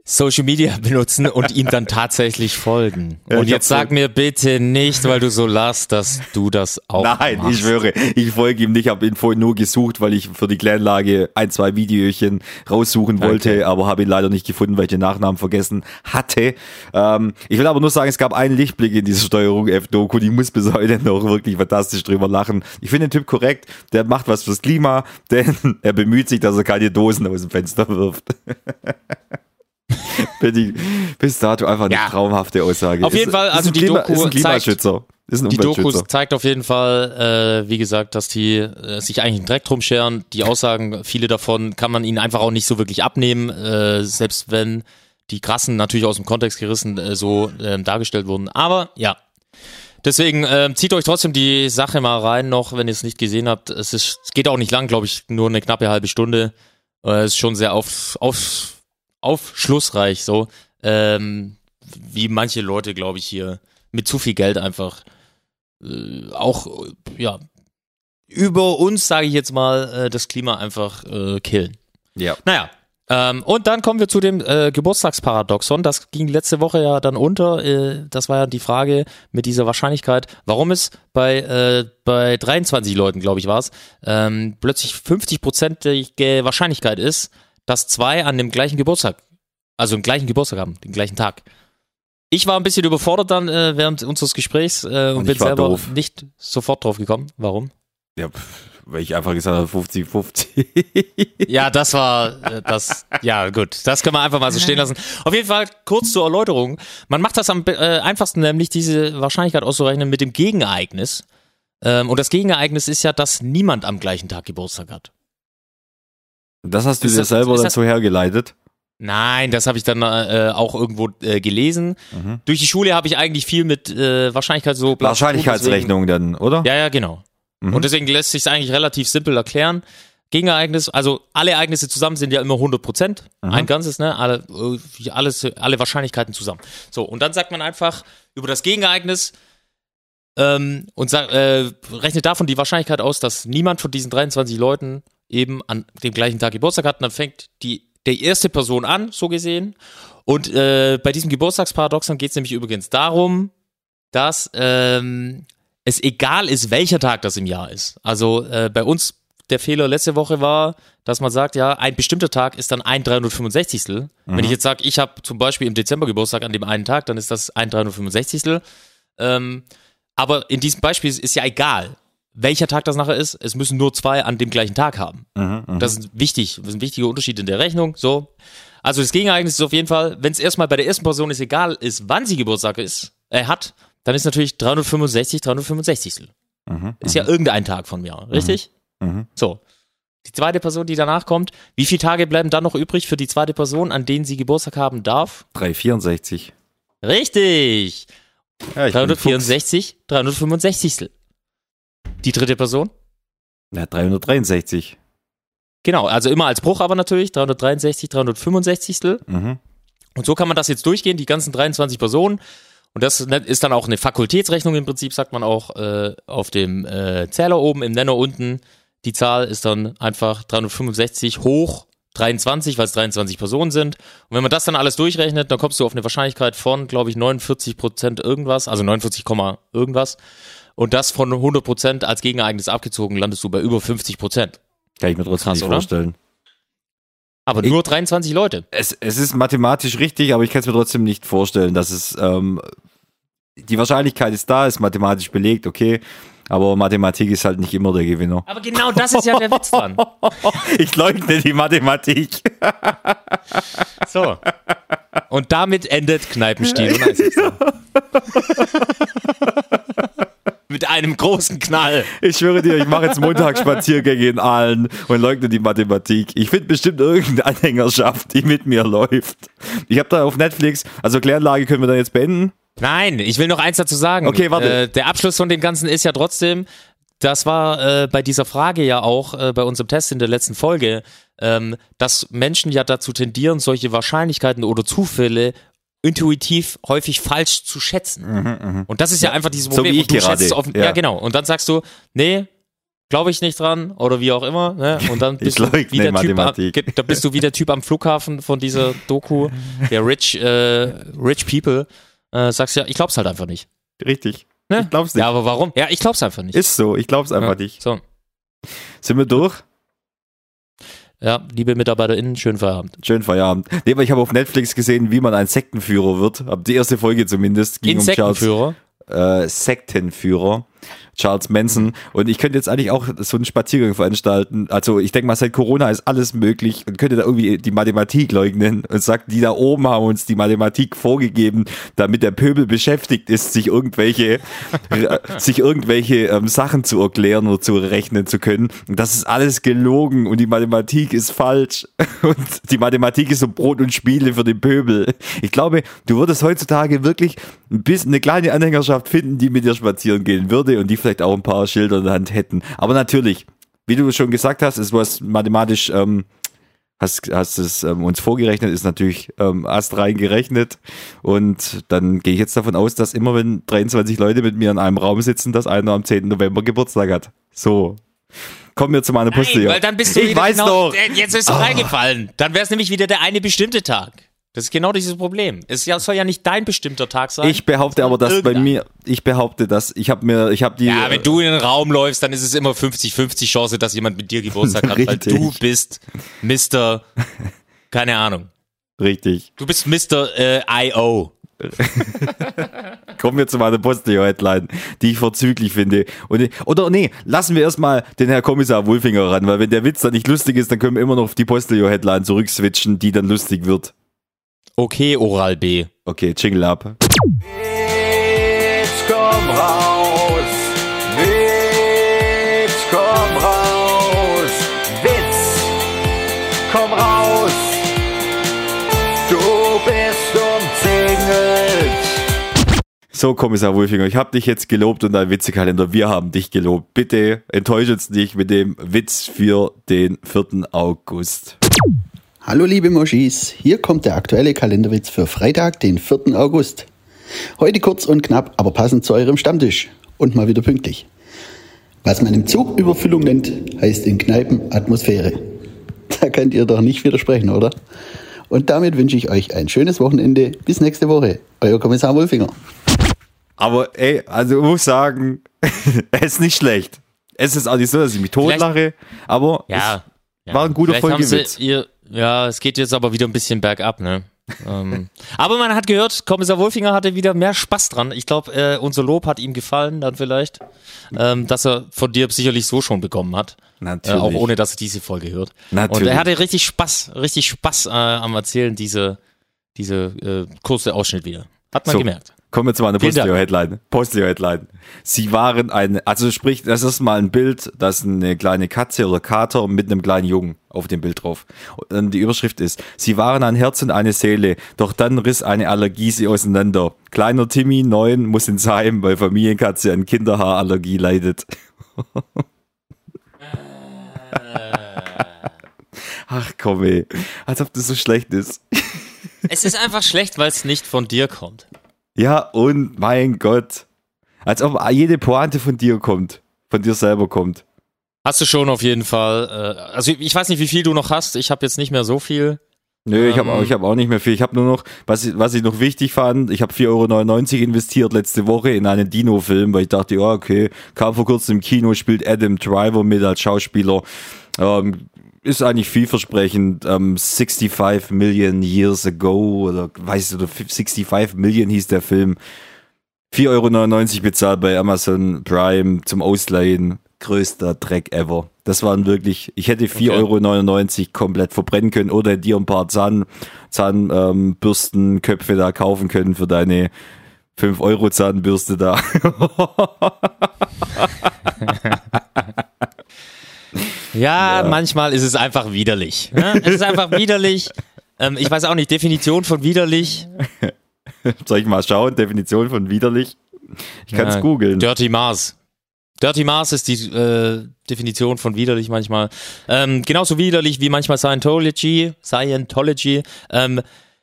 Social Media benutzen und ihm dann tatsächlich folgen. Ja, und jetzt sag mir bitte nicht, weil du so lachst, dass du das auch Nein, machst. ich schwöre, ich folge ihm nicht, habe ihn vorhin nur gesucht, weil ich für die Kläranlage ein, zwei Videochen raussuchen wollte, Okay. aber habe ihn leider nicht gefunden, weil ich den Nachnamen vergessen hatte. Ähm, ich will aber nur sagen, es gab einen Lichtblick in dieser Steuerung F-Doku, die muss bis heute noch wirklich fantastisch drüber lachen. Ich finde den Typ korrekt, der macht was fürs Klima, denn er bemüht sich, dass er keine Dosen aus dem Fenster wirft. Ich, bis dato einfach eine Ja. traumhafte Aussage. Auf jeden Ist- Fall, also die Klima, Doku ist ein zeigt- Die Doku Umweltschützer. zeigt auf jeden Fall, äh, wie gesagt, dass die äh, sich eigentlich einen Dreck drum scheren. Die Aussagen, viele davon kann man ihnen einfach auch nicht so wirklich abnehmen, äh, selbst wenn die krassen natürlich aus dem Kontext gerissen äh, so ähm, dargestellt wurden. Aber ja. Deswegen ähm, zieht euch trotzdem die Sache mal rein noch, wenn ihr es nicht gesehen habt. Es, ist, es geht auch nicht lang, glaube ich, nur eine knappe halbe Stunde. Äh, es ist schon sehr auf, auf, aufschlussreich so. Ähm, wie manche Leute, glaube ich, hier mit zu viel Geld einfach äh, auch, äh, ja, über uns, sage ich jetzt mal, äh, das Klima einfach äh, killen. Ja. Naja. Ähm, und dann kommen wir zu dem äh, Geburtstagsparadoxon. Das ging letzte Woche ja dann unter. Äh, das war ja die Frage mit dieser Wahrscheinlichkeit, warum es bei, bei 23 Leuten, glaube ich, war es, ähm, plötzlich 50-prozentige Wahrscheinlichkeit ist, dass zwei an dem gleichen Geburtstag, also den gleichen Geburtstag haben, den gleichen Tag. Ich war ein bisschen überfordert dann äh, während unseres Gesprächs äh, und, Und bin selber doof. nicht sofort drauf gekommen. Warum? Ja, weil ich einfach gesagt habe, 50, 50. Ja, das war äh, das. Ja, gut. Das können wir einfach mal so stehen lassen. Auf jeden Fall kurz zur Erläuterung. Man macht das am äh, einfachsten, nämlich diese Wahrscheinlichkeit auszurechnen mit dem Gegenereignis. Ähm, und das Gegenereignis ist ja, dass niemand am gleichen Tag Geburtstag hat. Das hast du Ist dir das- selber dann das- so hergeleitet. Nein, das habe ich dann äh, auch irgendwo äh, gelesen. Mhm. Durch die Schule habe ich eigentlich viel mit äh, Wahrscheinlichkeit so Wahrscheinlichkeitsrechnung dann, oder? Ja, ja, genau. Mhm. Und deswegen lässt sich eigentlich relativ simpel erklären. Gegenereignis, also alle Ereignisse zusammen sind ja immer 100 Prozent, Mhm. ein ganzes, ne, alle, äh, alles, alle Wahrscheinlichkeiten zusammen. So, und dann sagt man einfach über das Gegenereignis ähm, und sag, äh, rechnet davon die Wahrscheinlichkeit aus, dass niemand von diesen 23 Leuten eben an dem gleichen Tag Geburtstag hat. Und dann fängt die, die erste Person an, so gesehen. Und äh, bei diesem Geburtstagsparadoxon geht es nämlich übrigens darum, dass ähm, es egal ist, welcher Tag das im Jahr ist. Also äh, bei uns der Fehler letzte Woche war, dass man sagt, ja, ein bestimmter Tag ist dann ein 365. Mhm. Wenn ich jetzt sage, ich habe zum Beispiel im Dezember Geburtstag an dem einen Tag, dann ist das ein 365. Ähm, aber in diesem Beispiel ist, ist ja egal, welcher Tag das nachher ist. Es müssen nur zwei an dem gleichen Tag haben. Mhm, mhm. Das ist wichtig. Das ist ein wichtiger Unterschied in der Rechnung. So. Also das Gegenereignis ist auf jeden Fall, wenn es erstmal bei der ersten Person ist egal ist, wann sie Geburtstag ist, äh, hat, dann ist natürlich 365, 365. Mhm, Ist ja irgendein Tag von mir, richtig? Mhm. So. Die zweite Person, die danach kommt, wie viele Tage bleiben dann noch übrig für die zweite Person, an denen sie Geburtstag haben darf? 364. Richtig. Ja, ich bin 364, 365. Die dritte Person? Ja, 363. Genau, also immer als Bruch aber natürlich, 363, 365. Mhm. Und so kann man das jetzt durchgehen, die ganzen 23 Personen. Und das ist dann auch eine Fakultätsrechnung im Prinzip, sagt man auch äh, auf dem äh, Zähler oben, im Nenner unten. Die Zahl ist dann einfach 365 hoch 23, weil es 23 Personen sind. Und wenn man das dann alles durchrechnet, dann kommst du auf eine Wahrscheinlichkeit von, glaube ich, 49 Prozent irgendwas, also 49, Komma irgendwas. Und das von 100 Prozent als Gegenereignis abgezogen, landest du bei über 50 Prozent. Kann ich mir trotzdem Krass, nicht oder? vorstellen. Aber nur 23 Leute. Es, es ist mathematisch richtig, aber ich kann es mir trotzdem nicht vorstellen, dass es ähm, die Wahrscheinlichkeit ist da, ist mathematisch belegt, okay. Aber Mathematik ist halt nicht immer der Gewinner. Aber genau das ist ja der Witz dran. Ich leugne die Mathematik. So. Und damit endet Kneipenstiel und Einsichtssinn. Mit einem großen Knall. Ich schwöre dir, ich mache jetzt Montagsspaziergänge in Aalen und leugne die Mathematik. Ich finde bestimmt irgendeine Anhängerschaft, die mit mir läuft. Ich habe da auf Netflix, also Kläranlage können wir dann jetzt beenden. Nein, ich will noch eins dazu sagen. Okay, warte. Äh, der Abschluss von dem Ganzen ist ja trotzdem, das war äh, bei dieser Frage ja auch äh, bei unserem Test in der letzten Folge, ähm, dass Menschen ja dazu tendieren, solche Wahrscheinlichkeiten oder Zufälle intuitiv häufig falsch zu schätzen. Und das ist ja, einfach dieses So Problem. wie Und ich du gerade, schätzt es auf, ja. ja. genau. Und dann sagst du, nee, glaube ich nicht dran oder wie auch immer. Ne? Und dann bist du wie der Typ, am, Mathematik. da bist du wie der Typ am Flughafen von dieser Doku, der Rich, äh, Rich People. Äh, sagst ja, ich glaub's halt einfach nicht. Richtig. Ne? Ich glaub's nicht. Ja, aber warum? Ja, ich glaub's einfach nicht. Ist so, ich glaub's einfach ja. nicht. So. Sind wir durch? Ja, liebe MitarbeiterInnen, schönen Feierabend. Schönen Feierabend. Nee, aber ich habe auf Netflix gesehen, wie man ein Sektenführer wird. Ab die erste Folge zumindest. Ging um Charles, Insektenführer. äh, Sektenführer. Charles Manson. Und ich könnte jetzt eigentlich auch so einen Spaziergang veranstalten. Also ich denke mal, seit Corona ist alles möglich und könnte da irgendwie die Mathematik leugnen und sagt, die da oben haben uns die Mathematik vorgegeben, damit der Pöbel beschäftigt ist, sich irgendwelche, sich irgendwelche ähm, Sachen zu erklären oder zu rechnen zu können. Und das ist alles gelogen und die Mathematik ist falsch. Und die Mathematik ist so Brot und Spiele für den Pöbel. Ich glaube, du würdest heutzutage wirklich ein bisschen eine kleine Anhängerschaft finden, die mit dir spazieren gehen würde und die vielleicht auch ein paar Schilder in der Hand hätten. Aber natürlich, wie du schon gesagt hast, ist was mathematisch, ähm, hast, hast es ähm, uns vorgerechnet, ist natürlich ähm, astrein gerechnet. Und dann gehe ich jetzt davon aus, dass immer wenn 23 Leute mit mir in einem Raum sitzen, dass einer am 10. November Geburtstag hat. So. Kommen wir zu meiner Postillon. weil dann bist du ich wieder weiß genau, doch. Jetzt ist es Ah. reingefallen. Dann wäre es nämlich wieder der eine bestimmte Tag. Das ist genau dieses Problem. Es soll ja nicht dein bestimmter Tag sein. Ich behaupte aber, dass bei irgendein. mir, ich behaupte, dass ich habe mir, ich habe die. Ja, wenn du in den Raum läufst, dann ist es immer 50-50 Chance, dass jemand mit dir Geburtstag hat, weil du bist Mr. Keine Ahnung. Richtig. Du bist Mr. Äh, I.O. Kommen wir zu meiner Postillon-Headline, die ich vorzüglich finde. Und, oder nee, lassen wir erstmal den Herr Kommissar Wulfinger ran, weil wenn der Witz dann nicht lustig ist, dann können wir immer noch auf die Postillon-Headline zurückswitchen, die dann lustig wird. Okay, Oral B. Okay, Jingle ab. Witz, komm raus. Witz, komm raus. Witz, komm raus. bist umzingelt. So, Kommissar Wolfinger, ich habe dich jetzt gelobt und dein Witzekalender, wir haben dich gelobt. Bitte enttäusch uns nicht mit dem Witz für den 4. August. Hallo liebe Moschis, hier kommt der aktuelle Kalenderwitz für Freitag, den 4. August. Heute kurz und knapp, aber passend zu eurem Stammtisch und mal wieder pünktlich. Was man im Zug Überfüllung nennt, heißt in Kneipen Atmosphäre. Da könnt ihr doch nicht widersprechen, oder? Und damit wünsche ich euch ein schönes Wochenende. Bis nächste Woche. Euer Kommissar Wolfinger. Aber ey, also ich muss sagen, es ist nicht schlecht. Es ist auch nicht so, dass ich mich totlache, aber Ja. Es war ein guter Folgewitz. ihr, ja, es geht jetzt aber wieder ein bisschen bergab, ne? ähm, aber man hat gehört, Kommissar Wolfinger hatte wieder mehr Spaß dran. Ich glaube, äh, unser Lob hat ihm gefallen, dann vielleicht, ähm, dass er von dir sicherlich so schon bekommen hat. Natürlich. Äh, auch ohne, dass er diese Folge hört. Und Natürlich. er hatte richtig Spaß, richtig Spaß äh, am Erzählen, diese, diese äh, kurze Ausschnitt wieder. Hat man So, gemerkt. Kommen wir zu meiner. Posteo-Headline. Posteo-Headline. Sie waren eine, also sprich, das ist mal ein Bild, da ist eine kleine Katze oder Kater mit einem kleinen Jungen auf dem Bild drauf. Und die Überschrift ist, sie waren ein Herz und eine Seele, doch dann riss eine Allergie sie auseinander. Kleiner Timmy, neun, muss ins Heim, weil Familienkatze an Kinderhaarallergie leidet. Ach komm ey, als ob das so schlecht ist. Es ist einfach schlecht, weil es nicht von dir kommt. Ja, und mein Gott. Als ob jede Pointe von dir kommt. Von dir selber kommt. Hast du schon auf jeden Fall. Äh, also ich weiß nicht, wie viel du noch hast. Ich habe jetzt nicht mehr so viel. Nö, ich habe Ähm. auch, ich hab auch nicht mehr viel. Ich habe nur noch, was, ich- was ich noch wichtig fand, ich habe 4,99 Euro investiert letzte Woche in einen Dino-Film, weil ich dachte, ja, okay, kam vor kurzem im Kino, spielt Adam Driver mit als Schauspieler. Ähm, ist eigentlich vielversprechend. Ähm, 65 Million Years Ago oder weißt du, oder 65 Million hieß der Film. 4,99 Euro bezahlt bei Amazon Prime zum Ausleihen. Größter Dreck ever. Das waren wirklich, ich hätte 4,99 Euro komplett verbrennen können oder dir ein paar Zahn, Zahnbürstenköpfe ähm, da kaufen können für deine 5 Euro Zahnbürste da. Ja, manchmal ist es einfach widerlich. Ne? Es ist einfach widerlich. Ähm, ich weiß auch nicht, Definition von widerlich. Soll ich mal schauen? Definition von widerlich? Ich kann es Ja, googeln. Dirty Mars. Dirty Mars ist die äh, Definition von widerlich manchmal. Ähm, genauso widerlich wie manchmal Scientology. Scientology. Ähm,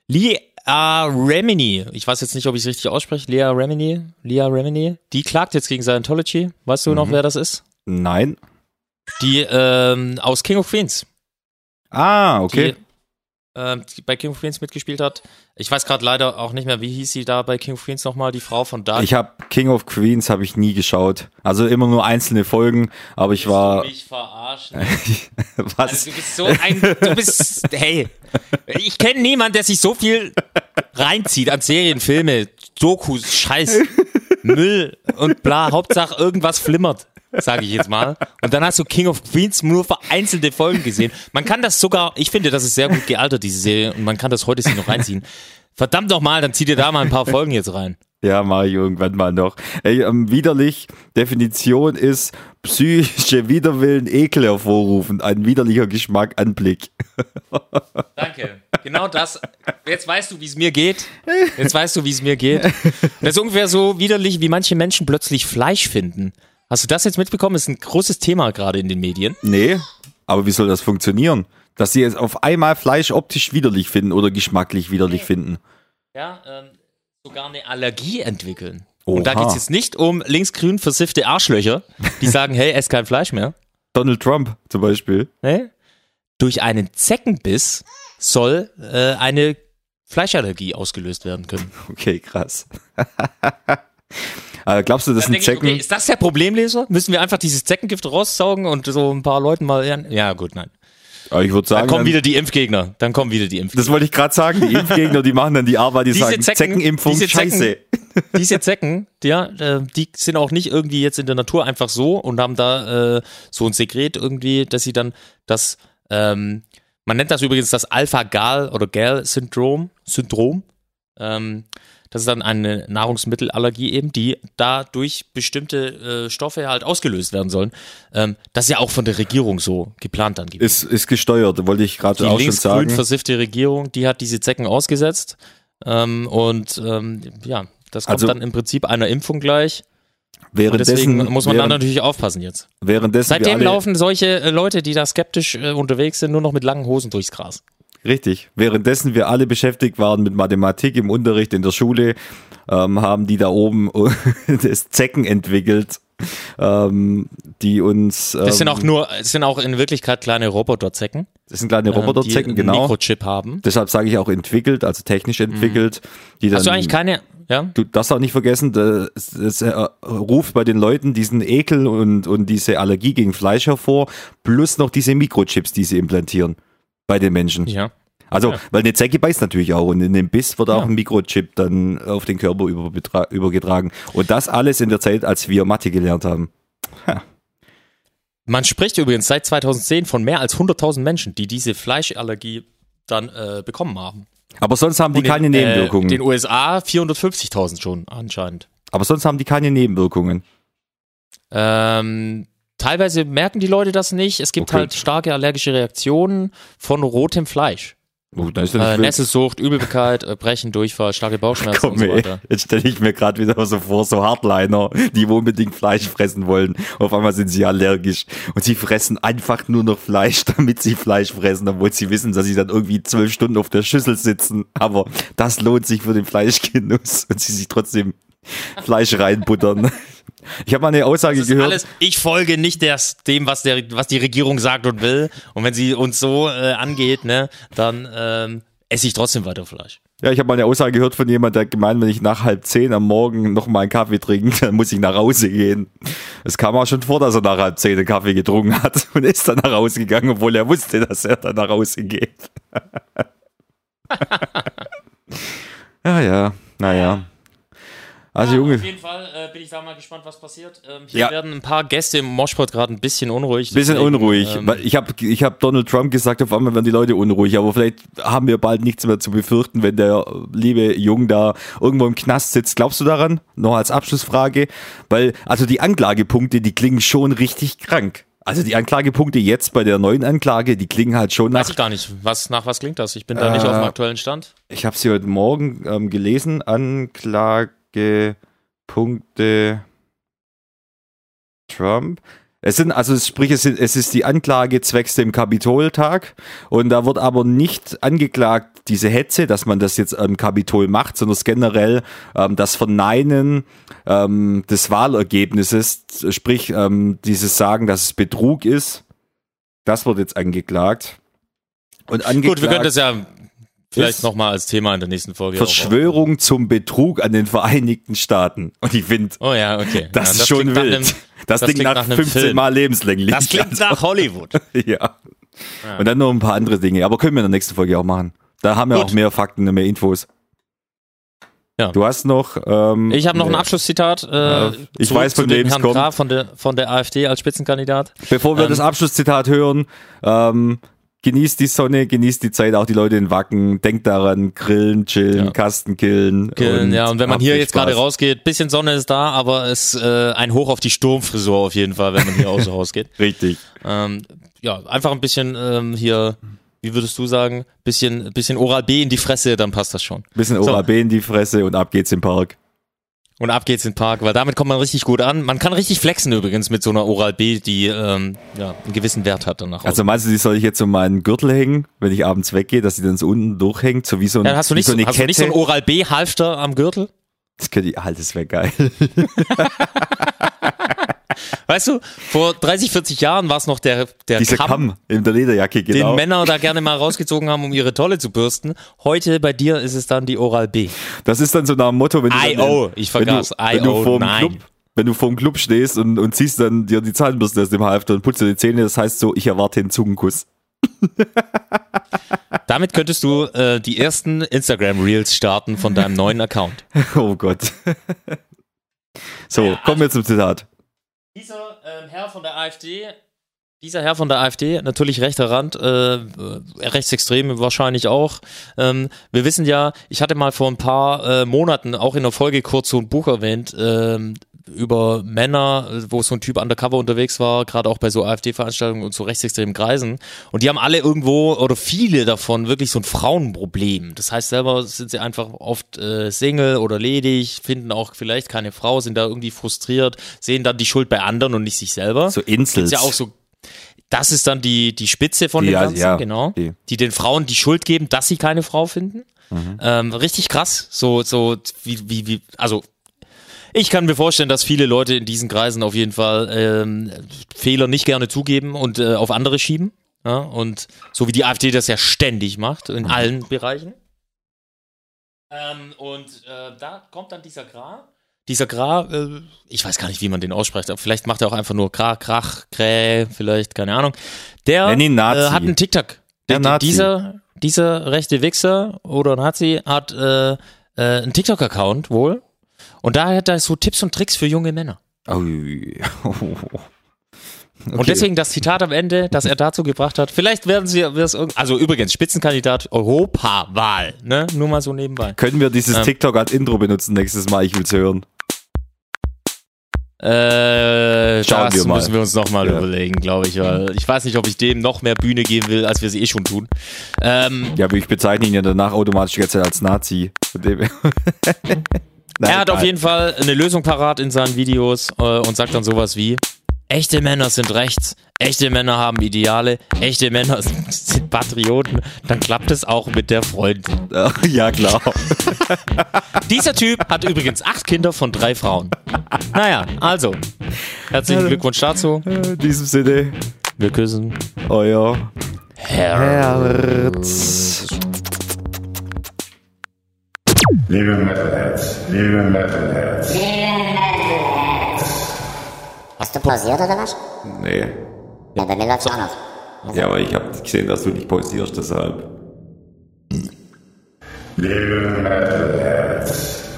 Leah Remini, ich weiß jetzt nicht, ob ich es richtig ausspreche. Leah Remini, Leah Remini, die klagt jetzt gegen Scientology. Weißt du noch, Mhm. wer das ist? Nein. Die ähm, aus King of Queens. Ah, okay. Die, ähm, die bei King of Queens mitgespielt hat. Ich weiß gerade leider auch nicht mehr, wie hieß sie da bei King of Queens nochmal, die Frau von Dark. Ich habe King of Queens habe ich nie geschaut. Also immer nur einzelne Folgen, aber ich war mich verarschen. was? Also du bist so ein, du bist, hey, ich kenne niemanden, der sich so viel reinzieht an Serien, Filme, Dokus, Scheiß, Müll und bla, Hauptsache irgendwas flimmert, sage ich jetzt mal. Und dann hast du King of Queens nur vereinzelte Folgen gesehen. Man kann das sogar, ich finde, das ist sehr gut gealtert, diese Serie, und man kann das heute sich noch reinziehen. Verdammt noch mal, dann zieh dir da mal ein paar Folgen jetzt rein. Ja, mache ich irgendwann mal noch. Ey, ähm, widerlich, Definition ist psychische Widerwillen, Ekel hervorrufen, ein widerlicher Geschmack, Anblick. Danke. Genau das. Jetzt weißt du, wie es mir geht. Jetzt weißt du, wie es mir geht. Das ist ungefähr so widerlich, wie manche Menschen plötzlich Fleisch finden. Hast du das jetzt mitbekommen? Das ist ein großes Thema gerade in den Medien. Nee, aber wie soll das funktionieren? Dass sie jetzt auf einmal Fleisch optisch widerlich finden oder geschmacklich widerlich finden. Ja, ähm, sogar eine Allergie entwickeln. Oha. Und da geht es jetzt nicht um linksgrün versiffte Arschlöcher, die sagen, hey, ess kein Fleisch mehr. Donald Trump zum Beispiel. Nee? Durch einen Zeckenbiss soll äh, eine Fleischallergie ausgelöst werden können. Okay, krass. äh, glaubst du, das Dann sind denke ich, Zecken? okay, ist das der Problemleser? Müssen wir einfach dieses Zeckengift raussaugen und so ein paar Leuten mal lernen? Ja, gut, nein. Aber ich würde Dann sagen, kommen dann- wieder die Impfgegner. Dann kommen wieder die Impfgegner. das wollte ich gerade sagen, die Impfgegner, die machen dann die Arbeit, die Diese sagen, Zecken- Zeckenimpfung, diese Zecken- scheiße. Diese Zecken, ja, äh, die sind auch nicht irgendwie jetzt in der Natur einfach so und haben da äh, so ein Sekret irgendwie, dass sie dann das, ähm, man nennt das übrigens das Alpha-Gal- oder Gal-Syndrom, Syndrom. Ähm, Das ist dann eine Nahrungsmittelallergie eben, die da durch bestimmte äh, Stoffe halt ausgelöst werden sollen. Ähm, das ist ja auch von der Regierung so geplant dann gibt. Ist, ist gesteuert, wollte ich gerade Die auch schon linksgrün sagen. versiffte Regierung, die hat diese Zecken ausgesetzt. Ähm, und ähm, ja, das kommt Also- dann im Prinzip einer Impfung gleich. Und Währenddessen, deswegen muss man dann während, natürlich aufpassen jetzt. währenddessen Seitdem laufen solche äh, Leute, die da skeptisch äh, unterwegs sind, nur noch mit langen Hosen durchs Gras. Richtig. Währenddessen wir alle beschäftigt waren mit Mathematik im Unterricht in der Schule, ähm, haben die da oben das Zecken entwickelt, ähm, die uns. Ähm, Das sind auch nur, es sind auch in Wirklichkeit kleine Roboterzecken. das sind kleine ähm, Roboterzecken, die einen genau. Mikrochip haben. Deshalb sage ich auch entwickelt, also technisch entwickelt. Die dann, Mhm. Hast du eigentlich keine, ja? Du darfst auch nicht vergessen, das, das äh, ruft bei den Leuten diesen Ekel und, und diese Allergie gegen Fleisch hervor, plus noch diese Mikrochips, die sie implantieren bei den Menschen. Ja. Also, Ja. weil eine Zecke beißt natürlich auch und in dem Biss wird auch Ja. ein Mikrochip dann auf den Körper übergetragen. Und das alles in der Zeit, als wir Mathe gelernt haben. Man spricht übrigens seit 2010 von mehr als 100.000 Menschen, die diese Fleischallergie dann äh, bekommen haben. Aber sonst haben die in, keine Nebenwirkungen. Äh, den USA 450.000 schon anscheinend. Aber sonst haben die keine Nebenwirkungen. Ähm, teilweise merken die Leute das nicht. Es gibt Okay. halt starke allergische Reaktionen von rotem Fleisch. Oh, da ist Äh. Nesselsucht, Übelkeit, äh, Brechen, Durchfall, starke Bauchschmerzen Komm, und so weiter. jetzt stelle ich mir gerade wieder so vor, so Hardliner, die unbedingt Fleisch fressen wollen. Auf einmal sind sie allergisch und sie fressen einfach nur noch Fleisch, damit sie Fleisch fressen, obwohl sie wissen, dass sie dann irgendwie zwölf Stunden auf der Schüssel sitzen. Aber das lohnt sich für den Fleischgenuss und sie sich trotzdem Fleisch reinbuttern. Ich habe mal eine Aussage Das gehört. alles, ich folge nicht des, dem, was, der, was die Regierung sagt und will. Und wenn sie uns so äh, angeht, ne, dann ähm, esse ich trotzdem weiter Fleisch. Ja, ich habe mal eine Aussage gehört von jemand, der gemeint, wenn ich nach halb zehn am Morgen noch mal einen Kaffee trinke, dann muss ich nach Hause gehen. Es kam auch schon vor, dass er nach halb zehn einen Kaffee getrunken hat und ist dann nach Hause gegangen, obwohl er wusste, dass er dann nach Hause geht. ja, ja, naja. Also Junge, Auf jeden Fall äh, bin ich da mal gespannt, was passiert. Ähm, hier Ja. werden ein paar Gäste im Moshpot gerade ein bisschen unruhig. bisschen deswegen, unruhig. ähm, ich habe ich hab Donald Trump gesagt, auf einmal werden die Leute unruhig, aber vielleicht haben wir bald nichts mehr zu befürchten, wenn der liebe Jung da irgendwo im Knast sitzt. Glaubst du daran? Noch als Abschlussfrage. Weil, also die Anklagepunkte, die klingen schon richtig krank. Also die Anklagepunkte jetzt bei der neuen Anklage, die klingen halt schon Weiß nach. ich gar nicht. Was, nach was klingt das? Ich bin da nicht Äh, auf dem aktuellen Stand. Ich habe sie heute Morgen ähm, gelesen. Anklagepunkte Trump. Es sind, also sprich, es, sind, es ist die Anklage zwecks dem Kapitoltag und da wird aber nicht angeklagt, diese Hetze, dass man das jetzt am Kapitol macht, sondern es generell ähm, das Verneinen ähm, des Wahlergebnisses, sprich ähm, dieses Sagen, dass es Betrug ist, das wird jetzt angeklagt. Und angeklagt Gut, wir können das ja vielleicht nochmal als Thema in der nächsten Folge. auch- Verschwörung zum Betrug an den Vereinigten Staaten. Und ich finde, Oh ja, okay. das ja, ist schon wild. einem- das, das klingt klingt nach, nach einem 15 Film. Mal lebenslänglich. Das klingt nach Hollywood. ja. Und dann noch ein paar andere Dinge. Aber können wir in der nächsten Folge auch machen. Da haben wir Gut. auch mehr Fakten und mehr Infos. Ja. Du hast noch. Ähm, Ich habe noch ein ne, Abschlusszitat. Äh, Ja, ich zu, weiß, von dem wem es kommt. Graf von der, von der AfD als Spitzenkandidat. Bevor wir ähm, das Abschlusszitat hören, ähm, genießt die Sonne, genießt die Zeit, auch die Leute in Wacken. Denkt daran, grillen, chillen, Ja. Kasten killen. Killen, ja, und wenn man hier jetzt gerade rausgeht, bisschen Sonne ist da, aber es äh, ein Hoch auf die Sturmfrisur auf jeden Fall, wenn man hier außer Haus geht. Richtig. Ähm, ja, einfach ein bisschen ähm, hier, wie würdest du sagen, bisschen, bisschen Oral B in die Fresse, dann passt das schon. Bisschen So. ORB in die Fresse und ab geht's im Park. Und ab geht's in den Park, weil damit kommt man richtig gut an. Man kann richtig flexen übrigens mit so einer Oral B, die ähm, ja, einen gewissen Wert hat danach. Also meinst du, die soll ich jetzt um meinen Gürtel hängen, wenn ich abends weggehe, dass sie dann so unten durchhängt, so wie so, ein, ja, hast du nicht so eine hast du Kette? nicht so ein Oral B Halfter am Gürtel? das könnte ich, halt, das wäre geil. Weißt du, vor 30, 40 Jahren war es noch der, der Dieser Kamm, Kamm in der Lederjacke, genau. den Männer da gerne mal rausgezogen haben, um ihre Tolle zu bürsten. Heute bei dir ist es dann die Oral B. Das ist dann so nach dem Motto, wenn du, I.O., ich vergaß, I.O., nein. Club, wenn du vorm Club stehst und, und ziehst dann dir die Zahnbürste aus dem Halfter und putzt dir die Zähne, das heißt so, ich erwarte den Zungenkuss. Damit könntest du äh, die ersten Instagram Reels starten von deinem neuen Account. Oh Gott. so, kommen wir zum Zitat. Dieser ähm, Herr von der AfD Dieser Herr von der AfD, natürlich rechter Rand, äh, äh, Rechtsextreme wahrscheinlich auch. Ähm, wir wissen ja, ich hatte mal vor ein paar äh, Monaten auch in der Folge kurz so ein Buch erwähnt, ähm, über Männer, wo so ein Typ undercover unterwegs war, gerade auch bei so AfD-Veranstaltungen und so rechtsextremen Kreisen. Und die haben alle irgendwo oder viele davon wirklich so ein Frauenproblem. Das heißt, selber sind sie einfach oft äh, Single oder ledig, finden auch vielleicht keine Frau, sind da irgendwie frustriert, sehen dann die Schuld bei anderen und nicht sich selber. So Insels. Ist ja auch so das ist dann die, die Spitze von Die, dem Ganzen, ja, genau. die. Die. den Frauen die Schuld geben, dass sie keine Frau finden. Ähm, richtig krass. So, so, wie, wie, wie, also ich kann mir vorstellen, dass viele Leute in diesen Kreisen auf jeden Fall ähm, Fehler nicht gerne zugeben und äh, auf andere schieben. Ja? Und so wie die AfD das ja ständig macht, in allen Bereichen. Ähm, und äh, da kommt dann dieser Gra. Dieser Gra, äh, ich weiß gar nicht, wie man den ausspricht, aber vielleicht macht er auch einfach nur Gra, Krach, Krä, vielleicht, keine Ahnung. Der Nenn ihn Nazi. Äh, hat einen TikTok. Der Der, Nazi. Dieser, dieser rechte Wichser oder Nazi hat äh, äh, einen TikTok-Account wohl. Und da hat er so Tipps und Tricks für junge Männer. Ui. Und deswegen das Zitat am Ende, das er dazu gebracht hat. Vielleicht werden sie es also übrigens Spitzenkandidat Europawahl, ne? Nur mal so nebenbei. Können wir dieses Ähm. TikTok als Intro benutzen nächstes Mal? Ich will's hören. Äh, Schauen das wir mal. müssen wir uns nochmal Ja. überlegen, glaube ich. Weil ich weiß nicht, ob ich dem noch mehr Bühne geben will, als wir sie eh schon tun. Ähm, Ja, aber ich bezeichne ihn ja danach automatisch jetzt als Nazi. Nein, er hat auf jeden Fall eine Lösung parat in seinen Videos äh, und sagt dann sowas wie: Echte Männer sind rechts, echte Männer haben Ideale, echte Männer sind, sind Patrioten. Dann klappt es auch mit der Freundin. Ja, klar. Dieser Typ hat übrigens acht Kinder von drei Frauen. Naja, also herzlichen Glückwunsch dazu. In diesem Sinne, Wir küssen. euer Herz. Liebe Metalheads, liebe Metalheads. Hast du pausiert oder was? Nee. Ja, bei mir läuft's auch noch. Ja, aber ich habe gesehen, dass du nicht pausierst, deshalb. Liebe Metalheads.